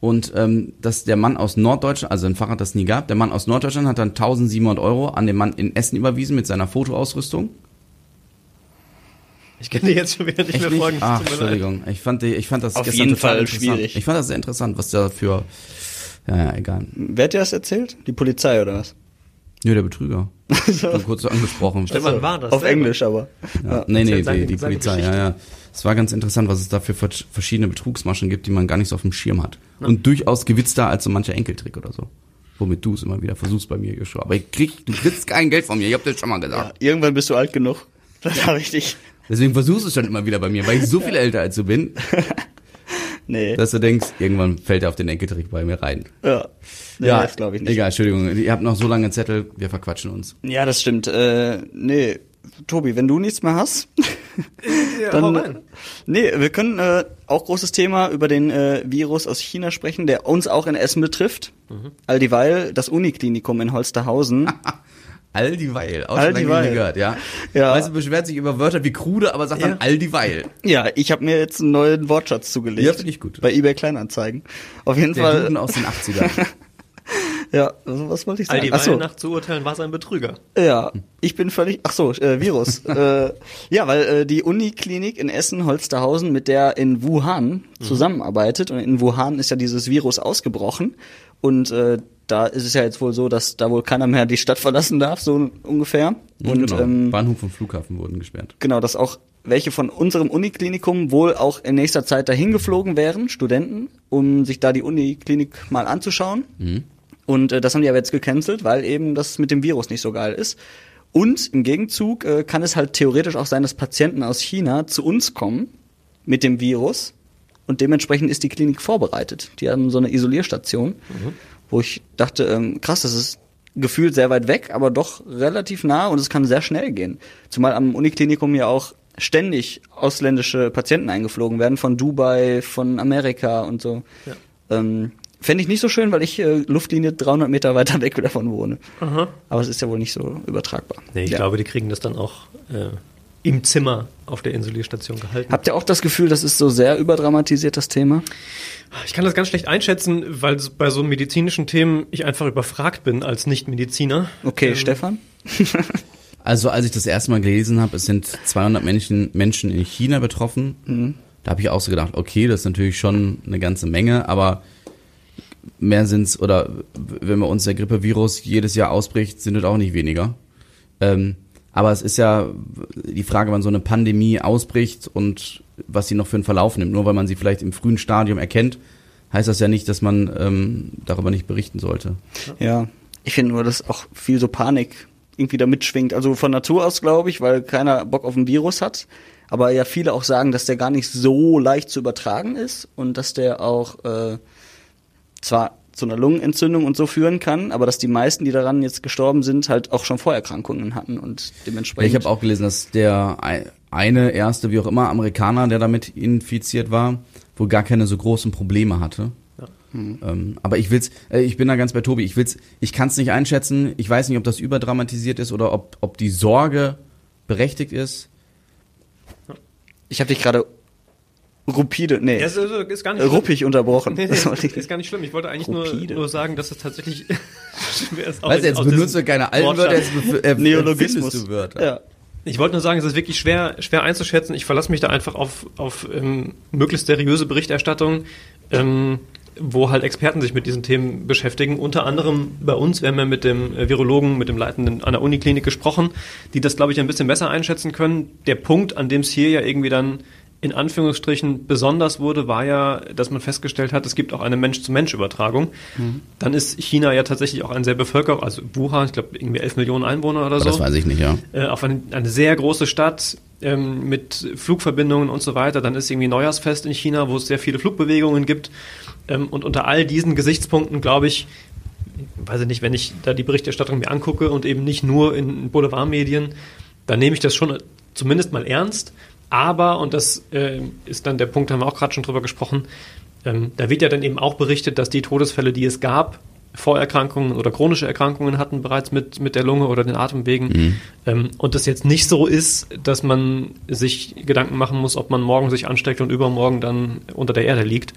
und ähm, dass der Mann aus Norddeutschland, also ein Fahrrad, das es nie gab, der Mann aus Norddeutschland hat dann 1700 Euro an den Mann in Essen überwiesen mit seiner Fotoausrüstung. Ich kann dir jetzt schon wieder nicht Echt mehr nicht? folgen. Ach. Entschuldigung. Ich fand, die, ich fand das Auf gestern jeden total Fall schwierig. Ich fand das sehr interessant, was da für, ja, ja, egal. Wer hat dir das erzählt? Die Polizei oder was? Nö, der Betrüger. Schon kurz so angesprochen. Stefan war das. Auf selber. Englisch aber. Ja. Nee, nee, Erzähl seine- die, Polizei, ja, Geschichte. ja. Es war ganz interessant, was es da für vers- verschiedene Betrugsmaschen gibt, die man gar nicht so auf dem Schirm hat. Und durchaus gewitzter als so mancher Enkeltrick oder so. Womit du es immer wieder versuchst bei mir, Joshua. Aber ich krieg, du kriegst kein Geld von mir, ich hab das schon mal Ja, gesagt. irgendwann bist du alt genug. Das war richtig. Deswegen versuchst du es schon immer wieder bei mir, weil ich so viel älter als du bin, Nee. dass du denkst, irgendwann fällt er auf den Enkeltrick bei mir rein. ja. Nee, das glaube ich nicht. Egal, Entschuldigung, ihr habt noch so lange Zettel, wir verquatschen uns. Ja, das stimmt. Äh, nee, Tobi, wenn du nichts mehr hast, Ja, dann. rein. Nee, wir können äh, auch großes Thema über den äh, Virus aus China sprechen, der uns auch in Essen betrifft. Mhm. All dieweil das Uniklinikum in Holsterhausen. All dieweil, auch All schon lange nicht dieweil. gehört, ja. Ja. Weißt du, beschwert sich über Wörter wie krude, aber sagt Ja. dann all dieweil. ja, ich habe mir jetzt einen neuen Wortschatz zugelegt. Ja, finde ich gut. Bei eBay Kleinanzeigen. Auf jeden Der Fall. Duden aus den 80ern. Ja, also was wollte ich All sagen? die Ach so. nach zu urteilen war es ein Betrüger. Ja, ich bin völlig. Ach so, äh, Virus. äh, ja, weil äh, die Uniklinik in Essen Holsterhausen mit der in Wuhan zusammenarbeitet und in Wuhan ist ja dieses Virus ausgebrochen und äh, da ist es ja jetzt wohl so, dass da wohl keiner mehr die Stadt verlassen darf, so ungefähr. Und genau. ähm, Bahnhof und Flughafen wurden gesperrt. genau, dass auch welche von unserem Uniklinikum wohl auch in nächster Zeit dahin geflogen wären, Studenten, um sich da die Uniklinik mal anzuschauen. Und äh, das haben die aber jetzt gecancelt, weil eben das mit dem Virus nicht so geil ist. Und im Gegenzug äh, kann es halt theoretisch auch sein, dass Patienten aus China zu uns kommen mit dem Virus. Und dementsprechend ist die Klinik vorbereitet. Die haben so eine Isolierstation, wo ich dachte, ähm, krass, das ist gefühlt sehr weit weg, aber doch relativ nah und es kann sehr schnell gehen. Zumal am Uniklinikum ja auch ständig ausländische Patienten eingeflogen werden, von Dubai, von Amerika und so. Ja. Ähm, Fände ich nicht so schön, weil ich äh, Luftlinie 300 Meter weiter weg davon wohne. Aber es ist ja wohl nicht so übertragbar. Nee, ich ja. glaube, die kriegen das dann auch äh, im Zimmer auf der Insulierstation gehalten. Habt ihr auch das Gefühl, das ist so sehr überdramatisiert, das Thema? Ich kann das ganz schlecht einschätzen, weil bei so medizinischen Themen ich einfach überfragt bin als Nicht-Mediziner. Okay, Ähm, Stefan? Also als ich das erste Mal gelesen habe, es sind 200 Menschen, Menschen in China betroffen. Da habe ich auch so gedacht, okay, das ist natürlich schon eine ganze Menge, aber mehr sind's oder wenn bei uns der Grippevirus jedes Jahr ausbricht, sind es auch nicht weniger. Ähm, aber es ist ja die Frage, wann so eine Pandemie ausbricht und was sie noch für einen Verlauf nimmt. Nur weil man sie vielleicht im frühen Stadium erkennt, heißt das ja nicht, dass man ähm, darüber nicht berichten sollte. Ja. Ich finde nur, dass auch viel so Panik irgendwie da mitschwingt. Also von Natur aus, glaube ich, weil keiner Bock auf ein Virus hat. Aber ja viele auch sagen, dass der gar nicht so leicht zu übertragen ist und dass der auch äh, zwar zu einer Lungenentzündung und so führen kann, aber dass die meisten, die daran jetzt gestorben sind, halt auch schon Vorerkrankungen hatten und dementsprechend. Ich habe auch gelesen, dass der eine erste, wie auch immer, Amerikaner, der damit infiziert war, wohl gar keine so großen Probleme hatte. Mhm. Ähm, aber ich will's, äh, ich bin da ganz bei Tobi. Ich will's, ich kann es nicht einschätzen. Ich weiß nicht, ob das überdramatisiert ist oder ob, ob die Sorge berechtigt ist. Ich habe dich gerade rupide, nee, Ja, ist, ist, ist gar nicht äh, schlimm. ruppig unterbrochen. Nee, Das nee, ich ist gar nicht schlimm. Ich wollte eigentlich nur, nur sagen, dass es tatsächlich schwer ist. auch Weißt du, jetzt benutzt du keine alten. Wörter, jetzt äh, Neologismus. du Wörter. Ja. Ich wollte nur sagen, es ist wirklich schwer, schwer einzuschätzen. Ich verlasse mich da einfach auf, auf ähm, möglichst seriöse Berichterstattung, ähm, wo halt Experten sich mit diesen Themen beschäftigen. Unter anderem bei uns, wir haben ja mit dem äh, Virologen, mit dem Leitenden an der Uniklinik gesprochen, die das, glaube ich, ein bisschen besser einschätzen können. Der Punkt, an dem es hier ja irgendwie dann in Anführungsstrichen besonders wurde, war ja, dass man festgestellt hat, es gibt auch eine Mensch-zu-Mensch-Übertragung. Dann ist China ja tatsächlich auch ein sehr bevölkert, also Wuhan, ich glaube irgendwie 11 Millionen Einwohner oder Aber so Das weiß ich nicht, ja. äh, auf eine, eine sehr große Stadt ähm, mit Flugverbindungen und so weiter. Dann ist irgendwie Neujahrsfest in China, wo es sehr viele Flugbewegungen gibt. Ähm, und unter all diesen Gesichtspunkten, glaube ich, weiß ich nicht, wenn ich da die Berichterstattung mir angucke und eben nicht nur in Boulevardmedien, dann nehme ich das schon zumindest mal ernst. Aber, und das äh, ist dann der Punkt, haben wir auch gerade schon drüber gesprochen, ähm, da wird ja dann eben auch berichtet, dass die Todesfälle, die es gab, Vorerkrankungen oder chronische Erkrankungen hatten bereits mit, mit der Lunge oder den Atemwegen. Ähm, und das jetzt nicht so ist, dass man sich Gedanken machen muss, ob man morgen sich ansteckt und übermorgen dann unter der Erde liegt.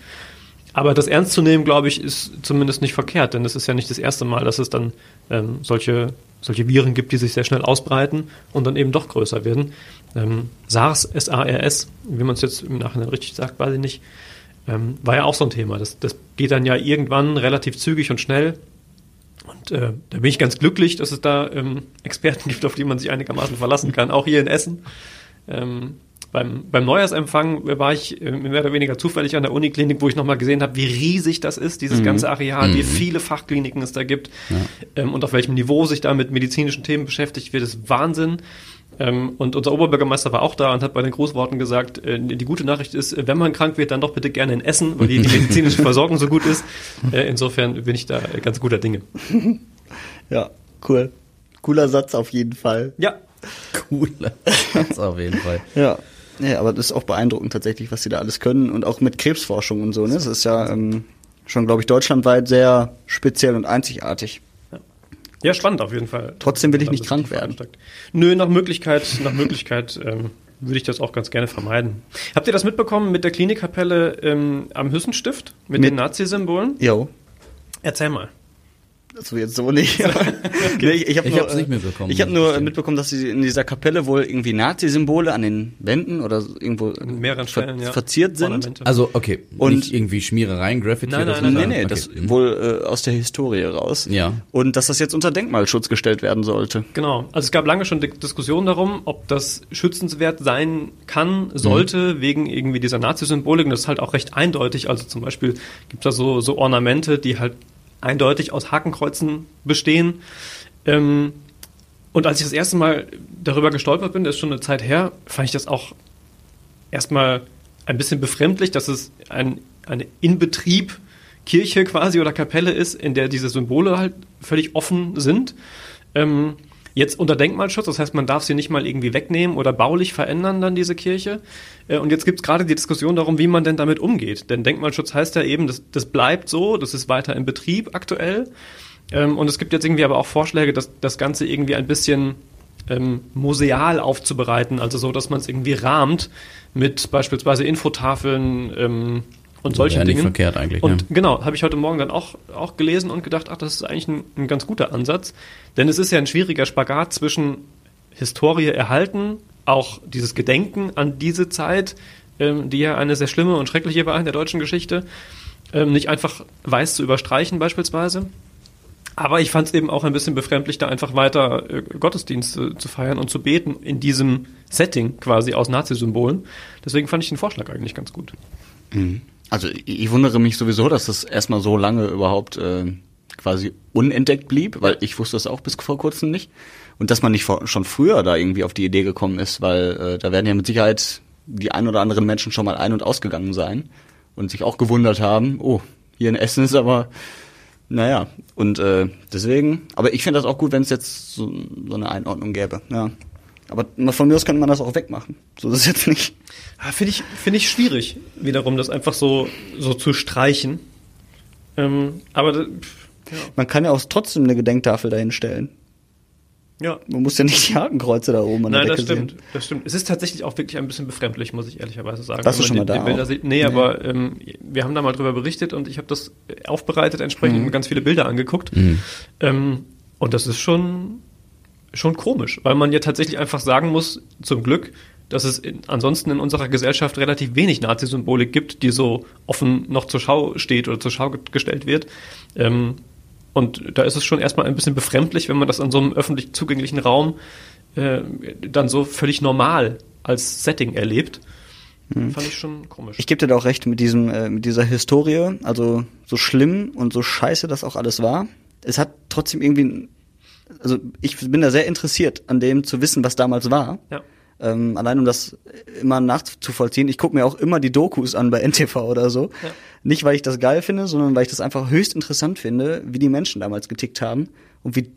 Aber das ernst zu nehmen, glaube ich, ist zumindest nicht verkehrt, denn es ist ja nicht das erste Mal, dass es dann ähm, solche, solche Viren gibt, die sich sehr schnell ausbreiten und dann eben doch größer werden. Ähm, SARS, S-A-R-S, wie man es jetzt im Nachhinein richtig sagt, weiß ich nicht, ähm, war ja auch so ein Thema. Das, das geht dann ja irgendwann relativ zügig und schnell. Und äh, da bin ich ganz glücklich, dass es da ähm, Experten gibt, auf die man sich einigermaßen verlassen kann, auch hier in Essen. Beim, beim Neujahrsempfang war ich äh, mehr oder weniger zufällig an der Uniklinik, wo ich nochmal gesehen habe, wie riesig das ist, dieses ganze Areal, wie viele Fachkliniken es da gibt ähm, und auf welchem Niveau sich da mit medizinischen Themen beschäftigt wird, ist Wahnsinn. Ähm, und unser Oberbürgermeister war auch da und hat bei den Grußworten gesagt, äh, die gute Nachricht ist, wenn man krank wird, dann doch bitte gerne in Essen, weil die, die medizinische Versorgung so gut ist. Äh, insofern bin ich da ganz guter Dinge. Ja, cool. Cooler Satz auf jeden Fall. Ja, Cooler Satz auf jeden Fall. Ja. Ja, aber das ist auch beeindruckend tatsächlich, was sie da alles können und auch mit Krebsforschung und so. Ne? Das ist ja ähm, schon, glaube ich, deutschlandweit sehr speziell und einzigartig. Ja, spannend auf jeden Fall. Trotzdem will ich nicht krank werden. Nö, nach Möglichkeit, nach Möglichkeit ähm, würde ich das auch ganz gerne vermeiden. Habt ihr das mitbekommen mit der Klinikkapelle ähm, am Hüssenstift mit, Mit- den Nazi-Symbolen? Jo. Erzähl mal. Das wird jetzt so nicht. nee, ich ich habe Ich nur, hab's nicht äh, mitbekommen, Ich habe nur gestehen. mitbekommen, dass sie in dieser Kapelle wohl irgendwie Nazi-Symbole an den Wänden oder irgendwo In mehreren ver Stellen, ja. verziert sind. Ornamente. Also, okay. Und- nicht irgendwie Schmierereien, Graffiti Nein, oder nein, so. nein, Nee, nein, nee, Okay. das Mhm. wohl äh, aus der Historie raus. Ja. Und dass das jetzt unter Denkmalschutz gestellt werden sollte. Genau. Also es gab lange schon Di- Diskussionen darum, ob das schützenswert sein kann, sollte, wegen irgendwie dieser Nazi-Symbolik. Und das ist halt auch recht eindeutig. Also zum Beispiel gibt es da so, so Ornamente, die halt eindeutig aus Hakenkreuzen bestehen. Ähm, und als ich das erste Mal darüber gestolpert bin, das ist schon eine Zeit her, fand ich das auch erstmal ein bisschen befremdlich, dass es ein, eine Inbetrieb Kirche quasi oder Kapelle ist, in der diese Symbole halt völlig offen sind. Ähm, jetzt unter Denkmalschutz, das heißt, man darf sie nicht mal irgendwie wegnehmen oder baulich verändern, dann diese Kirche. Äh, und jetzt gibt es gerade die Diskussion darum, wie man denn damit umgeht. Denn Denkmalschutz heißt ja eben, das, das bleibt so, das ist weiter in Betrieb aktuell. Ähm, und es gibt jetzt irgendwie aber auch Vorschläge, dass das Ganze irgendwie ein bisschen ähm, museal aufzubereiten, also so, dass man es irgendwie rahmt mit beispielsweise Infotafeln ähm, und solchen Wäre nicht Dingen. verkehrt eigentlich, Und ja. genau, habe ich heute Morgen dann auch, auch gelesen und gedacht, ach, das ist eigentlich ein, ein ganz guter Ansatz. Denn es ist ja ein schwieriger Spagat zwischen Historie erhalten, auch dieses Gedenken an diese Zeit, ähm, die ja eine sehr schlimme und schreckliche war in der deutschen Geschichte, ähm, nicht einfach weiß zu überstreichen beispielsweise. Aber ich fand es eben auch ein bisschen befremdlich, da einfach weiter äh, Gottesdienste zu feiern und zu beten in diesem Setting quasi aus Nazi-Symbolen. Deswegen fand ich den Vorschlag eigentlich ganz gut. Also ich, wundere mich sowieso, dass das erstmal so lange überhaupt äh, quasi unentdeckt blieb, weil ich wusste das auch bis vor kurzem nicht. Und dass man nicht vor, schon früher da irgendwie auf die Idee gekommen ist, weil äh, da werden ja mit Sicherheit die ein oder anderen Menschen schon mal ein- und ausgegangen sein und sich auch gewundert haben, oh, hier in Essen ist aber, naja, und äh, deswegen, aber ich finde das auch gut, wenn es jetzt so, so eine Einordnung gäbe, ja. Aber von mir aus könnte man das auch wegmachen. So ist es jetzt nicht. Ja, Finde ich, finde ich schwierig, wiederum das einfach so, so zu streichen. Ähm, aber pff, Man kann ja auch trotzdem eine Gedenktafel dahin stellen. ja. Man muss ja nicht die Hakenkreuze da oben an Nein, der das Decke stimmt, sehen. das stimmt. Es ist tatsächlich auch wirklich ein bisschen befremdlich, muss ich ehrlicherweise sagen. Du wenn schon mal die, da Bilder sieht. Nee, aber ähm, wir haben da mal drüber berichtet und ich habe das aufbereitet, entsprechend Mhm. mir ganz viele Bilder angeguckt. Ähm, und das ist schon, schon komisch, weil man ja tatsächlich einfach sagen muss, zum Glück, dass es in, ansonsten in unserer Gesellschaft relativ wenig Nazi-Symbolik gibt, die so offen noch zur Schau steht oder zur Schau ge- gestellt wird. Ähm, und da ist es schon erstmal ein bisschen befremdlich, wenn man das an so einem öffentlich zugänglichen Raum äh, dann so völlig normal als Setting erlebt. Fand ich schon komisch. Ich gebe dir da auch recht mit diesem, äh, mit dieser Historie, also so schlimm und so scheiße das auch alles war. Es hat trotzdem irgendwie, also ich bin da sehr interessiert an dem zu wissen, was damals war. ja. Ähm, allein um das immer nachzuvollziehen. Ich gucke mir auch immer die Dokus an bei NTV oder so. Ja. Nicht, weil ich das geil finde, sondern weil ich das einfach höchst interessant finde, wie die Menschen damals getickt haben und wie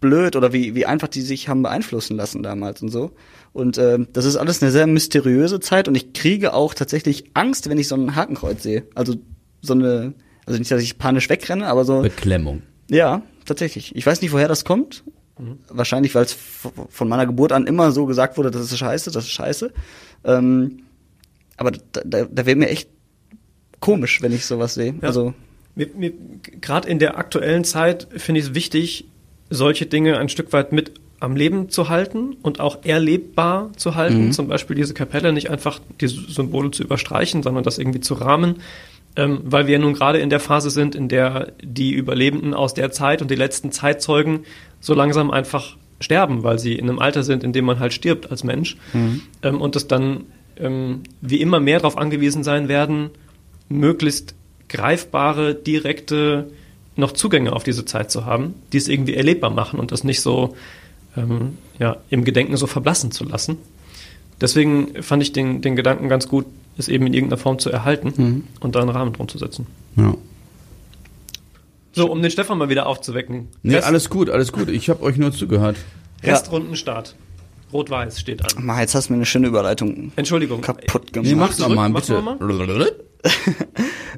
blöd oder wie, wie einfach die sich haben beeinflussen lassen damals und so. Und ähm, das ist alles eine sehr mysteriöse Zeit und ich kriege auch tatsächlich Angst, wenn ich so ein Hakenkreuz sehe. Also so eine, also nicht, dass ich panisch wegrenne, aber so. Beklemmung. Ja, tatsächlich. Ich weiß nicht, woher das kommt. Wahrscheinlich, weil es von meiner Geburt an immer so gesagt wurde, das ist scheiße, das ist scheiße. Ähm, aber da, da, da wäre mir echt komisch, wenn ich sowas sehe. Ja. Also Gerade in der aktuellen Zeit finde ich es wichtig, solche Dinge ein Stück weit mit am Leben zu halten und auch erlebbar zu halten. Zum Beispiel diese Kapelle nicht einfach die Symbole zu überstreichen, sondern das irgendwie zu rahmen. Ähm, weil wir nun gerade in der Phase sind, in der die Überlebenden aus der Zeit und die letzten Zeitzeugen so langsam einfach sterben, weil sie in einem Alter sind, in dem man halt stirbt als Mensch. Ähm, und es dann ähm, wie immer mehr darauf angewiesen sein werden, möglichst greifbare, direkte noch Zugänge auf diese Zeit zu haben, die es irgendwie erlebbar machen und das nicht so ähm, ja, im Gedenken so verblassen zu lassen. Deswegen fand ich den, den Gedanken ganz gut, es eben in irgendeiner Form zu erhalten und da einen Rahmen drum zu setzen. Ja. So, um den Stefan mal wieder aufzuwecken. Nee, Rest, alles gut, alles gut. Ich habe euch nur zugehört. Restrundenstart. Rot-Weiß steht an. Mal, jetzt hast du mir eine schöne Überleitung Entschuldigung. kaputt gemacht. Nee, mach's nochmal, bitte. noch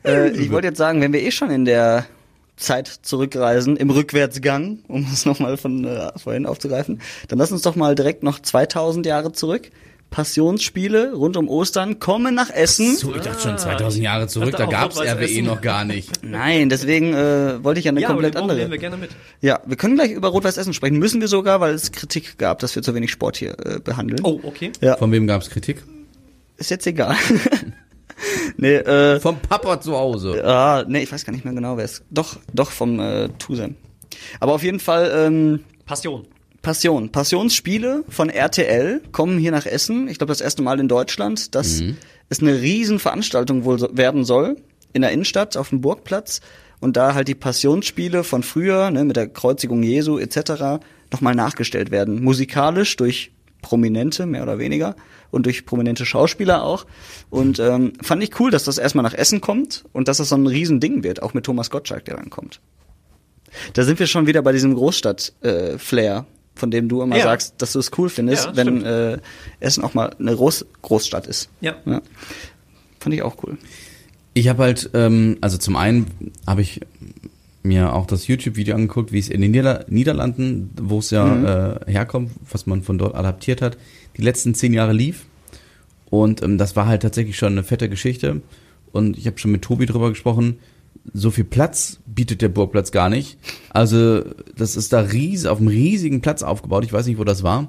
Äh, ich wollte jetzt sagen, wenn wir eh schon in der Zeit zurückreisen, im Rückwärtsgang, um es nochmal von äh, vorhin aufzugreifen, dann lass uns doch mal direkt noch 2000 Jahre zurück. Passionsspiele rund um Ostern kommen nach Essen. So, ich dachte schon 2000 Jahre zurück, da gab's RWE Essen. noch gar nicht. Nein, deswegen äh, wollte ich ja eine Ja, aber den komplett andere. nehmen wir gerne mit. Ja, wir können gleich über Rot-Weiß Essen sprechen. Müssen wir sogar, weil es Kritik gab, dass wir zu wenig Sport hier äh, behandeln. Oh, okay. Ja, Von wem gab's Kritik? ist jetzt egal. nee, äh, Vom Papa zu Hause. ah, nee, ich weiß gar nicht mehr genau, wer es. Doch, doch vom äh, Tusem. Aber auf jeden Fall ähm, Passion. Passion. Passionsspiele von RTL kommen hier nach Essen. Ich glaube, das erste Mal in Deutschland, dass es eine Riesenveranstaltung wohl werden soll in der Innenstadt auf dem Burgplatz und da halt die Passionsspiele von früher ne, mit der Kreuzigung Jesu etc. nochmal nachgestellt werden. Musikalisch durch Prominente, mehr oder weniger, und durch prominente Schauspieler auch. Und ähm, fand ich cool, dass das erstmal nach Essen kommt und dass das so ein Riesending wird, auch mit Thomas Gottschalk, der dann kommt. Da sind wir schon wieder bei diesem Großstadt-Flair, von dem du immer Ja. sagst, dass du es cool findest, Ja, wenn äh, Essen auch mal eine Groß Großstadt ist. Ja. ja. Fand ich auch cool. Ich habe halt, ähm, also zum einen habe ich mir auch das YouTube-Video angeguckt, wie es in den Nieder Niederlanden, wo es ja äh, herkommt, was man von dort adaptiert hat, die letzten zehn Jahre lief. Und ähm, das war halt tatsächlich schon eine fette Geschichte. Und ich habe schon mit Tobi drüber gesprochen. So viel Platz bietet der Burgplatz gar nicht. Also das ist da ries auf einem riesigen Platz aufgebaut. Ich weiß nicht, wo das war.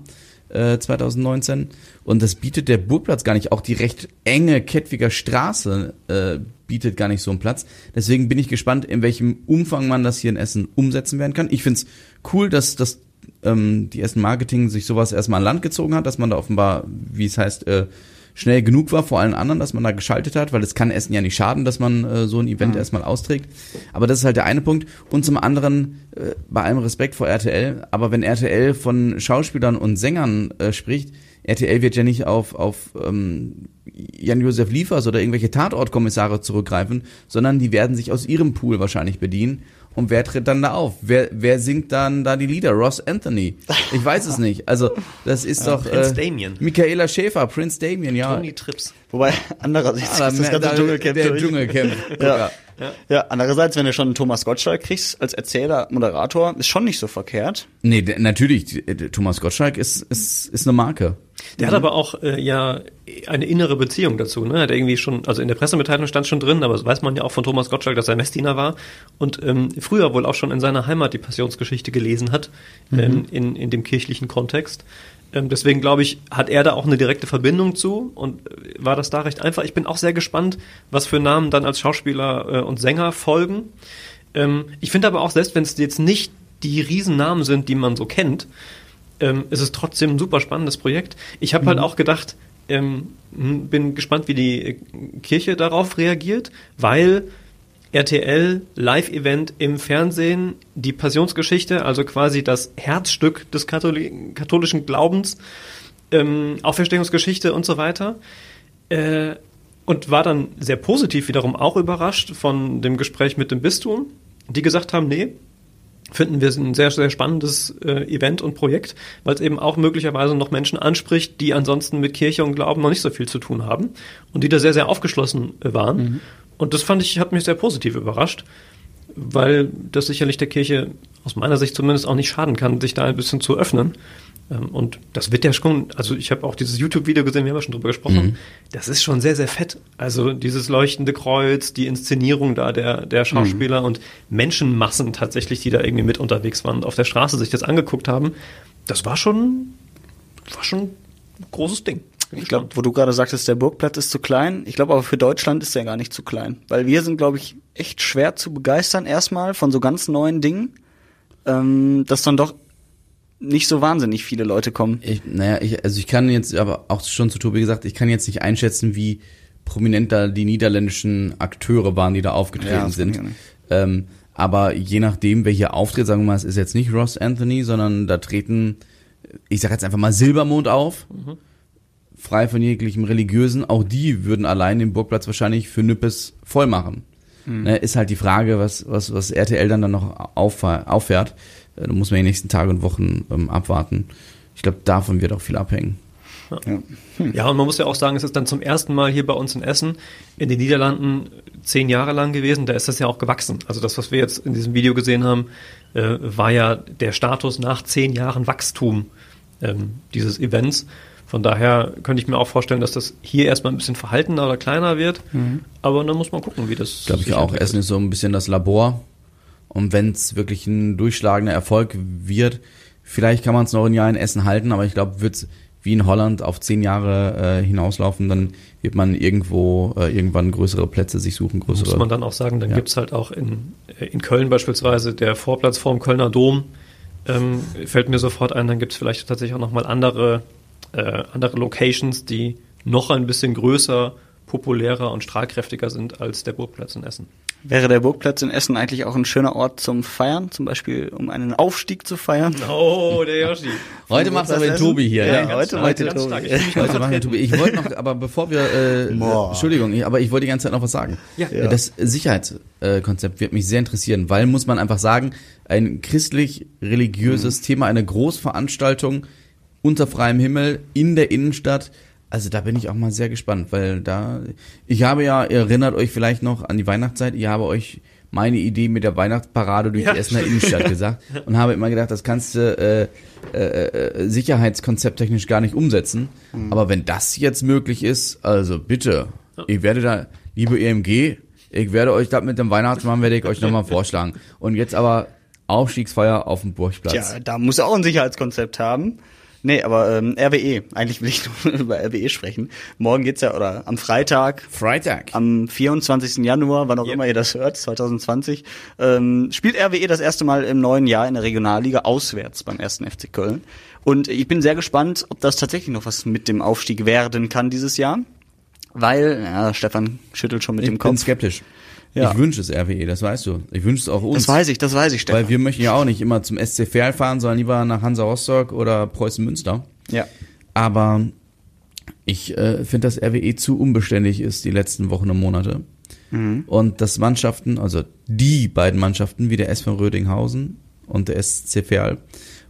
äh, 2019. Und das bietet der Burgplatz gar nicht. Auch die recht enge Kettwiger Straße äh, bietet gar nicht so einen Platz. Deswegen bin ich gespannt, in welchem Umfang man das hier in Essen umsetzen werden kann. Ich find's cool, dass das ähm, die Essen Marketing sich sowas erstmal an Land gezogen hat, dass man da offenbar, wie es heißt, äh, schnell genug war vor allen anderen, dass man da geschaltet hat, weil es kann Essen ja nicht schaden, dass man äh, so ein Event erstmal austrägt. Aber das ist halt der eine Punkt. Und zum anderen, äh, bei allem Respekt vor RTL, aber wenn RTL von Schauspielern und Sängern äh, spricht, RTL wird ja nicht auf, auf ähm, Jan-Josef Liefers oder irgendwelche Tatortkommissare zurückgreifen, sondern die werden sich aus ihrem Pool wahrscheinlich bedienen. Und wer tritt dann da auf? Wer, wer singt dann da die Lieder? Ross Anthony? Ich weiß es nicht. Also, das ist doch. Prince äh, Damien. Michaela Schäfer, Prince Damien, ja. Tony Trips. Wobei, andererseits Ah, ist das da- ganze da- Dschungelcamp der. Dschungelcamp. Ja. Ja, andererseits, wenn du schon einen Thomas Gottschalk kriegst als Erzähler, Moderator, ist schon nicht so verkehrt. Nee, natürlich, d- Thomas Gottschalk ist, ist, ist eine Marke. Der hat aber auch äh, ja eine innere Beziehung dazu. Ne? Hat irgendwie schon, also in der Pressemitteilung stand schon drin, aber das weiß man ja auch von Thomas Gottschalk, dass er Messdiener war und ähm, früher wohl auch schon in seiner Heimat die Passionsgeschichte gelesen hat, ähm, in, in dem kirchlichen Kontext. Ähm, deswegen glaube ich, hat er da auch eine direkte Verbindung zu und äh, war das da recht einfach. Ich bin auch sehr gespannt, was für Namen dann als Schauspieler äh, und Sänger folgen. Ähm, ich finde aber auch, selbst wenn es jetzt nicht die Riesennamen sind, die man so kennt, ähm, es ist trotzdem ein super spannendes Projekt. Ich habe halt auch gedacht, hm, bin gespannt, wie die äh, Kirche darauf reagiert, weil RTL Live-Event im Fernsehen, die Passionsgeschichte, also quasi das Herzstück des Katholi katholischen Glaubens, ähm, Auferstehungsgeschichte und so weiter. Äh, und war dann sehr positiv wiederum auch überrascht von dem Gespräch mit dem Bistum, die gesagt haben, nee, finden wir es ein sehr, sehr spannendes äh, Event und Projekt, weil es eben auch möglicherweise noch Menschen anspricht, die ansonsten mit Kirche und Glauben noch nicht so viel zu tun haben und die da sehr, sehr aufgeschlossen äh, waren. Und das fand ich, hat mich sehr positiv überrascht, weil das sicherlich der Kirche aus meiner Sicht zumindest auch nicht schaden kann, sich da ein bisschen zu öffnen. Ähm, Und das wird ja schon, also ich habe auch dieses YouTube-Video gesehen, wir haben ja schon drüber gesprochen. Das ist schon sehr, sehr fett. Also dieses leuchtende Kreuz, die Inszenierung da der, der Schauspieler und Menschenmassen tatsächlich, die da irgendwie mit unterwegs waren und auf der Straße sich das angeguckt haben, das war schon, war schon ein großes Ding. Ich glaube, wo du gerade sagtest, der Burgplatz ist zu klein. Ich glaube aber für Deutschland ist der gar nicht zu klein. Weil wir sind, glaube ich, echt schwer zu begeistern erstmal von so ganz neuen Dingen, ähm, dass dann doch nicht so wahnsinnig viele Leute kommen. Ich, naja, ich, also ich kann jetzt, aber auch schon zu Tobi gesagt, ich kann jetzt nicht einschätzen, wie prominent da die niederländischen Akteure waren, die da aufgetreten Ja, sind. Ähm, aber je nachdem, wer hier auftritt, sagen wir mal, es ist jetzt nicht Ross Anthony, sondern da treten, ich sag jetzt einfach mal Silbermond auf, frei von jeglichem Religiösen. Auch die würden allein den Burgplatz wahrscheinlich für Nüppes voll machen. Ne, ist halt die Frage, was, was, was RTL dann, dann noch auf, auffährt. Äh, Da muss man die nächsten Tage und Wochen ähm, abwarten. Ich glaube, davon wird auch viel abhängen. Ja, und man muss ja auch sagen, es ist dann zum ersten Mal hier bei uns in Essen, in den Niederlanden zehn Jahre lang gewesen, da ist das ja auch gewachsen. Also das, was wir jetzt in diesem Video gesehen haben, äh, war ja der Status nach zehn Jahren Wachstum ähm, dieses Events. Von daher könnte ich mir auch vorstellen, dass das hier erstmal ein bisschen verhaltener oder kleiner wird. Aber dann muss man gucken, wie das Glaube ich auch. entwickelt. Essen ist so ein bisschen das Labor. Und wenn es wirklich ein durchschlagender Erfolg wird, vielleicht kann man es noch ein Jahr in Essen halten, aber ich glaube, wird wie in Holland auf zehn Jahre äh, hinauslaufen, dann wird man irgendwo äh, irgendwann größere Plätze sich suchen, größere. muss man dann auch sagen, dann Ja. gibt's halt auch in, äh, in Köln beispielsweise der Vorplatz vorm Kölner Dom, ähm, fällt mir sofort ein, dann gibt's vielleicht tatsächlich auch nochmal andere, äh, andere Locations, die noch ein bisschen größer, populärer und strahlkräftiger sind als der Burgplatz in Essen. Wäre der Burgplatz in Essen eigentlich auch ein schöner Ort zum Feiern, zum Beispiel um einen Aufstieg zu feiern? Oh, der Yoshi. Heute macht's aber den Essen? Tobi hier. Ja, Ja, ganz heute macht der ganz Tobi. Ich Heute wir vertreten. Tobi. Ich wollte noch, aber bevor wir, äh, Boah. Entschuldigung, ich, aber ich wollte die ganze Zeit noch was sagen. Ja. Äh, Das Sicherheitskonzept wird mich sehr interessieren, weil muss man einfach sagen, ein christlich-religiöses Mhm. Thema, eine Großveranstaltung unter freiem Himmel in der Innenstadt. Also da bin ich auch mal sehr gespannt, weil da, ich habe ja, ihr erinnert euch vielleicht noch an die Weihnachtszeit, ich habe euch meine Idee mit der Weihnachtsparade durch Ja, die Essener Innenstadt gesagt und habe immer gedacht, das kannst du äh, äh, äh, sicherheitskonzepttechnisch gar nicht umsetzen. Aber wenn das jetzt möglich ist, also bitte, ich werde da, liebe EMG, ich werde euch das mit dem Weihnachtsmann werde ich euch nochmal vorschlagen. Und jetzt aber Aufstiegsfeier auf dem Burgplatz. Tja, da muss er auch ein Sicherheitskonzept haben. Nee, aber ähm, RWE, eigentlich will ich nur über RWE sprechen. Morgen geht's ja, oder am Freitag, Freitag. am 24. Januar, wann auch Yep. immer ihr das hört, 2020, ähm, spielt RWE das erste Mal im neuen Jahr in der Regionalliga auswärts beim ersten FC Köln. Und ich bin sehr gespannt, ob das tatsächlich noch was mit dem Aufstieg werden kann dieses Jahr. Weil, ja, Stefan schüttelt schon mit Ich dem bin Kopf. skeptisch. Ja. Ich wünsche es RWE, das weißt du. Ich wünsche es auch uns. Das weiß ich, das weiß ich, Stefan. Weil wir möchten ja auch nicht immer zum SC Verl fahren, sondern lieber nach Hansa Rostock oder Preußen Münster. ja. Aber ich äh, finde, dass RWE zu unbeständig ist die letzten Wochen und Monate. Und dass Mannschaften, also die beiden Mannschaften, wie der SV Rödinghausen und der SC Verl,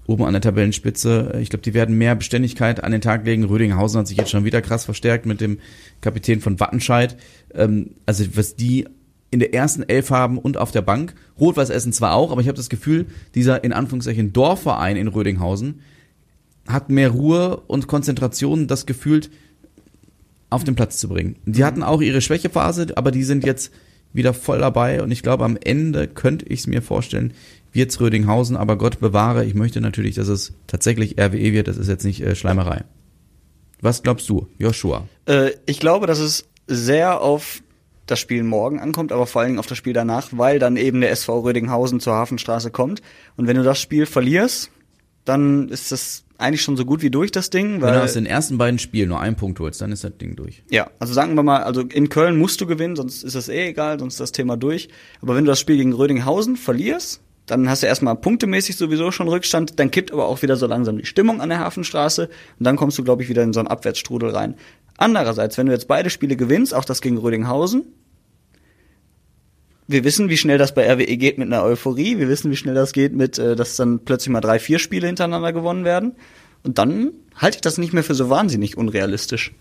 oben an der Tabellenspitze, ich glaube, die werden mehr Beständigkeit an den Tag legen. Rödinghausen hat sich jetzt schon wieder krass verstärkt mit dem Kapitän von Wattenscheid. Ähm, also was die in der ersten Elf haben und auf der Bank. Rot-Weiß Essen zwar auch, aber ich habe das Gefühl, dieser in Anführungszeichen Dorfverein in Rödinghausen hat mehr Ruhe und Konzentration, das gefühlt auf den Platz zu bringen. Die hatten auch ihre Schwächephase, aber die sind jetzt wieder voll dabei und ich glaube, am Ende könnte ich es mir vorstellen, wird's Rödinghausen, aber Gott bewahre, ich möchte natürlich, dass es tatsächlich RWE wird, das ist jetzt nicht äh, Schleimerei. Was glaubst du, Joshua? Äh, ich glaube, dass es sehr auf das Spiel morgen ankommt, aber vor allen Dingen auf das Spiel danach, weil dann eben der SV Rödinghausen zur Hafenstraße kommt. Und wenn du das Spiel verlierst, dann ist das eigentlich schon so gut wie durch das Ding, Wenn du weil aus den ersten beiden Spielen nur einen Punkt holst, dann ist das Ding durch. ja, also sagen wir mal, also in Köln musst du gewinnen, sonst ist das eh egal, sonst ist das Thema durch. Aber wenn du das Spiel gegen Rödinghausen verlierst, dann hast du erstmal punktemäßig sowieso schon Rückstand, dann kippt aber auch wieder so langsam die Stimmung an der Hafenstraße und dann kommst du, glaube ich, wieder in so einen Abwärtsstrudel rein. Andererseits, wenn du jetzt beide Spiele gewinnst, auch das gegen Rödinghausen, wir wissen, wie schnell das bei RWE geht mit einer Euphorie, wir wissen, wie schnell das geht mit, äh, dass dann plötzlich mal drei, vier Spiele hintereinander gewonnen werden. Und dann halte ich das nicht mehr für so wahnsinnig unrealistisch.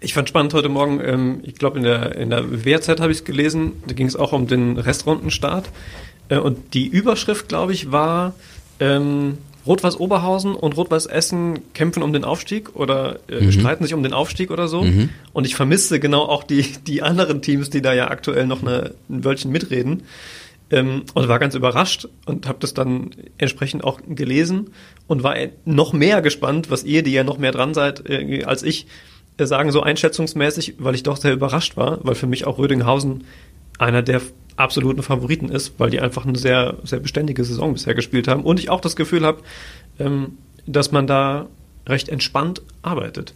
Ich fand spannend heute Morgen, ähm, ich glaube in der, in der WRZ habe ich es gelesen, da ging es auch um den Restrundenstart. Äh, und die Überschrift, glaube ich, war ähm, Rot-Weiß Oberhausen und Rot-Weiß Essen kämpfen um den Aufstieg oder äh, streiten sich um den Aufstieg oder so. Und ich vermisse genau auch die, die anderen Teams, die da ja aktuell noch eine, ein Wölkchen mitreden. Ähm, und war ganz überrascht und habe das dann entsprechend auch gelesen und war noch mehr gespannt, was ihr, die ja noch mehr dran seid äh, als ich, äh, sagen, so einschätzungsmäßig, weil ich doch sehr überrascht war, weil für mich auch Rödinghausen einer der absoluten Favoriten ist, weil die einfach eine sehr, sehr beständige Saison bisher gespielt haben und ich auch das Gefühl habe, ähm, dass man da recht entspannt arbeitet.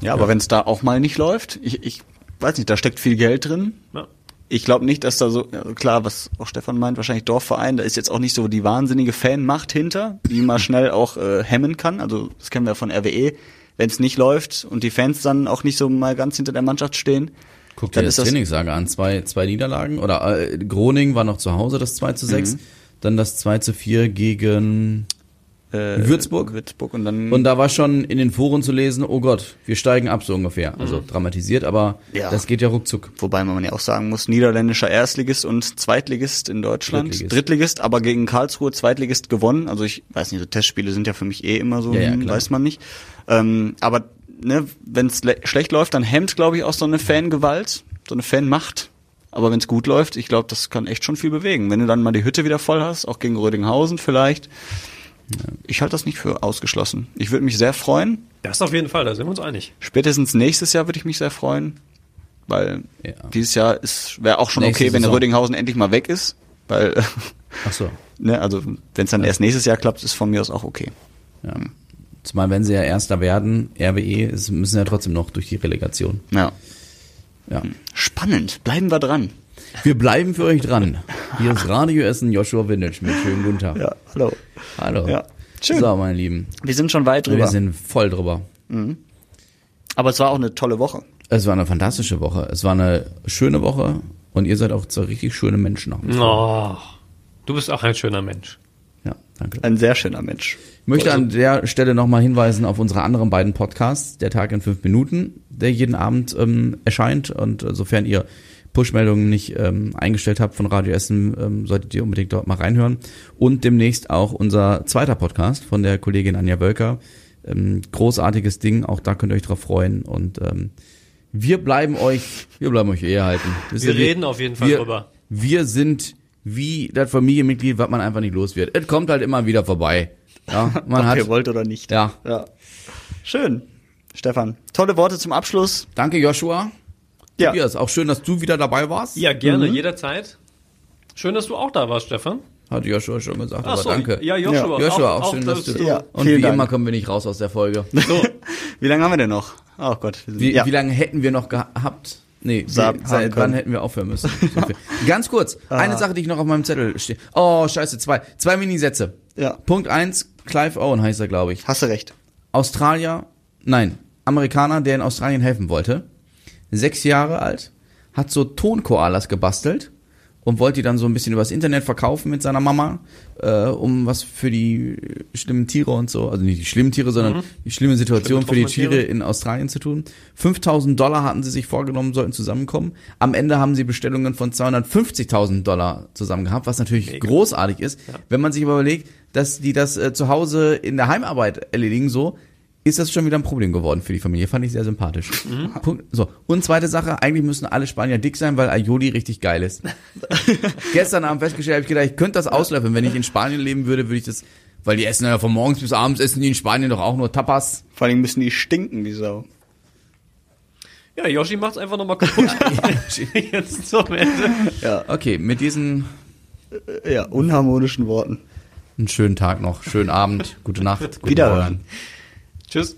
Ja, aber wenn es da auch mal nicht läuft, ich, ich weiß nicht, da steckt viel Geld drin. Ja. Ich glaube nicht, dass da so, ja, klar, was auch Stefan meint, wahrscheinlich Dorfverein, da ist jetzt auch nicht so die wahnsinnige Fanmacht hinter, die mal schnell auch äh, hemmen kann. Also das kennen wir von RWE. Wenn es nicht läuft und die Fans dann auch nicht so mal ganz hinter der Mannschaft stehen, Guck dir das das- Trainingslager an. Zwei, zwei Niederlagen. Oder äh, Groningen war noch zu Hause, das 2 zu 6. Dann das 2 zu 4 gegen äh, Würzburg? Würzburg und dann Und da war schon in den Foren zu lesen, oh Gott, wir steigen ab so ungefähr. Also dramatisiert, aber Ja. das geht ja ruckzuck. Wobei man ja auch sagen muss, niederländischer Erstligist und Zweitligist in Deutschland. Drittligist. Drittligist, aber gegen Karlsruhe Zweitligist gewonnen. Also ich weiß nicht, so Testspiele sind ja für mich eh immer so, Ja, ja, weiß man nicht. Ähm, aber ne, wenn es schlecht läuft, dann hemmt, glaube ich, auch so eine Fangewalt, so eine Fanmacht. Aber wenn es gut läuft, ich glaube, das kann echt schon viel bewegen. Wenn du dann mal die Hütte wieder voll hast, auch gegen Rödinghausen vielleicht. Ich halte das nicht für ausgeschlossen. Ich würde mich sehr freuen. Das auf jeden Fall, da sind wir uns einig. Spätestens nächstes Jahr würde ich mich sehr freuen, weil Ja. dieses Jahr ist wäre auch schon Nächste okay, wenn Saison. Rödinghausen endlich mal weg ist, weil Ach so. ne, also wenn es dann erst nächstes Jahr klappt, ist von mir aus auch okay. Ja. Zumal wenn sie ja Erster werden, RWE, es müssen ja trotzdem noch durch die Relegation. Ja. Ja. Spannend, bleiben wir dran. Wir bleiben für euch dran. Hier ist Radio Essen, Joshua Windelschmidt. Schönen guten Tag. Ja, hallo. Hallo. Ja. Schön. So, meine Lieben. Wir sind schon weit drüber. Wir sind voll drüber. Aber es war auch eine tolle Woche. Es war eine fantastische Woche. Es war eine schöne Woche und ihr seid auch zwei richtig schöne Menschen. Oh, du bist auch ein schöner Mensch. Danke. Ein sehr schöner Mensch. Ich möchte an der Stelle nochmal hinweisen auf unsere anderen beiden Podcasts, Der Tag in fünf Minuten, der jeden Abend ähm, erscheint. Und äh, sofern ihr Push-Meldungen nicht ähm, eingestellt habt von Radio Essen, ähm, solltet ihr unbedingt dort mal reinhören. Und demnächst auch unser zweiter Podcast von der Kollegin Anja Wölker. Ähm, großartiges Ding, auch da könnt ihr euch drauf freuen. Und ähm, wir bleiben euch, wir bleiben euch eher halten. Wir ihr, reden auf jeden Fall wir, drüber. Wir sind wie das Familienmitglied, was man einfach nicht los wird. Es kommt halt immer wieder vorbei. Ja, man Ob hat. ihr wollt oder nicht. Ja. ja. Schön. Stefan, tolle Worte zum Abschluss. Danke, Joshua. Ja. Tobias, auch schön, dass du wieder dabei warst. Ja, gerne, jederzeit. Schön, dass du auch da warst, Stefan. Hat Joshua schon gesagt, Ach aber so, danke. Ja, Joshua. Joshua, auch, schön, dass das du. Ja, Und vielen wie Dank. immer kommen wir nicht raus aus der Folge. So, Wie lange haben wir denn noch? Oh Gott. wir sind- Wie, ja. wie lange hätten wir noch gehabt? Nee, haben seit wann hätten wir aufhören müssen? Ganz kurz, eine Sache, die ich noch auf meinem Zettel stehe. Oh, scheiße, zwei. Zwei Minisätze. Ja. Punkt eins, Clive Owen heißt er, glaube ich. Hast du recht. Australier, nein, Amerikaner, der in Australien helfen wollte. Sechs Jahre alt, hat so Tonkoalas gebastelt und wollte die dann so ein bisschen übers Internet verkaufen mit seiner Mama, äh, um was für die schlimmen Tiere und so, also nicht die schlimmen Tiere, sondern die schlimme Situation Schlimm für die Tiere in Australien zu tun. 5000 Dollar hatten sie sich vorgenommen, sollten zusammenkommen. Am Ende haben sie Bestellungen von 250.000 Dollar zusammen gehabt, was natürlich großartig ist. Wenn man sich aber überlegt, dass die das äh, zu Hause in der Heimarbeit erledigen, so, ist das schon wieder ein Problem geworden für die Familie. Fand ich sehr sympathisch. Punkt. So. Und zweite Sache, eigentlich müssen alle Spanier dick sein, weil Aioli richtig geil ist. Gestern Abend festgestellt, habe ich gedacht, ich könnte das auslöffeln. Wenn ich in Spanien leben würde, würde ich das, weil die essen ja von morgens bis abends, essen die in Spanien doch auch nur Tapas. Vor allem müssen die stinken, die Sau. ja, Yoshi macht's einfach nochmal kaputt. Jetzt zum Ende. Ja, Okay, mit diesen ja unharmonischen Worten. einen schönen Tag noch, schönen Abend, gute Nacht, guten Wiederhören. Morgen. Tschüss.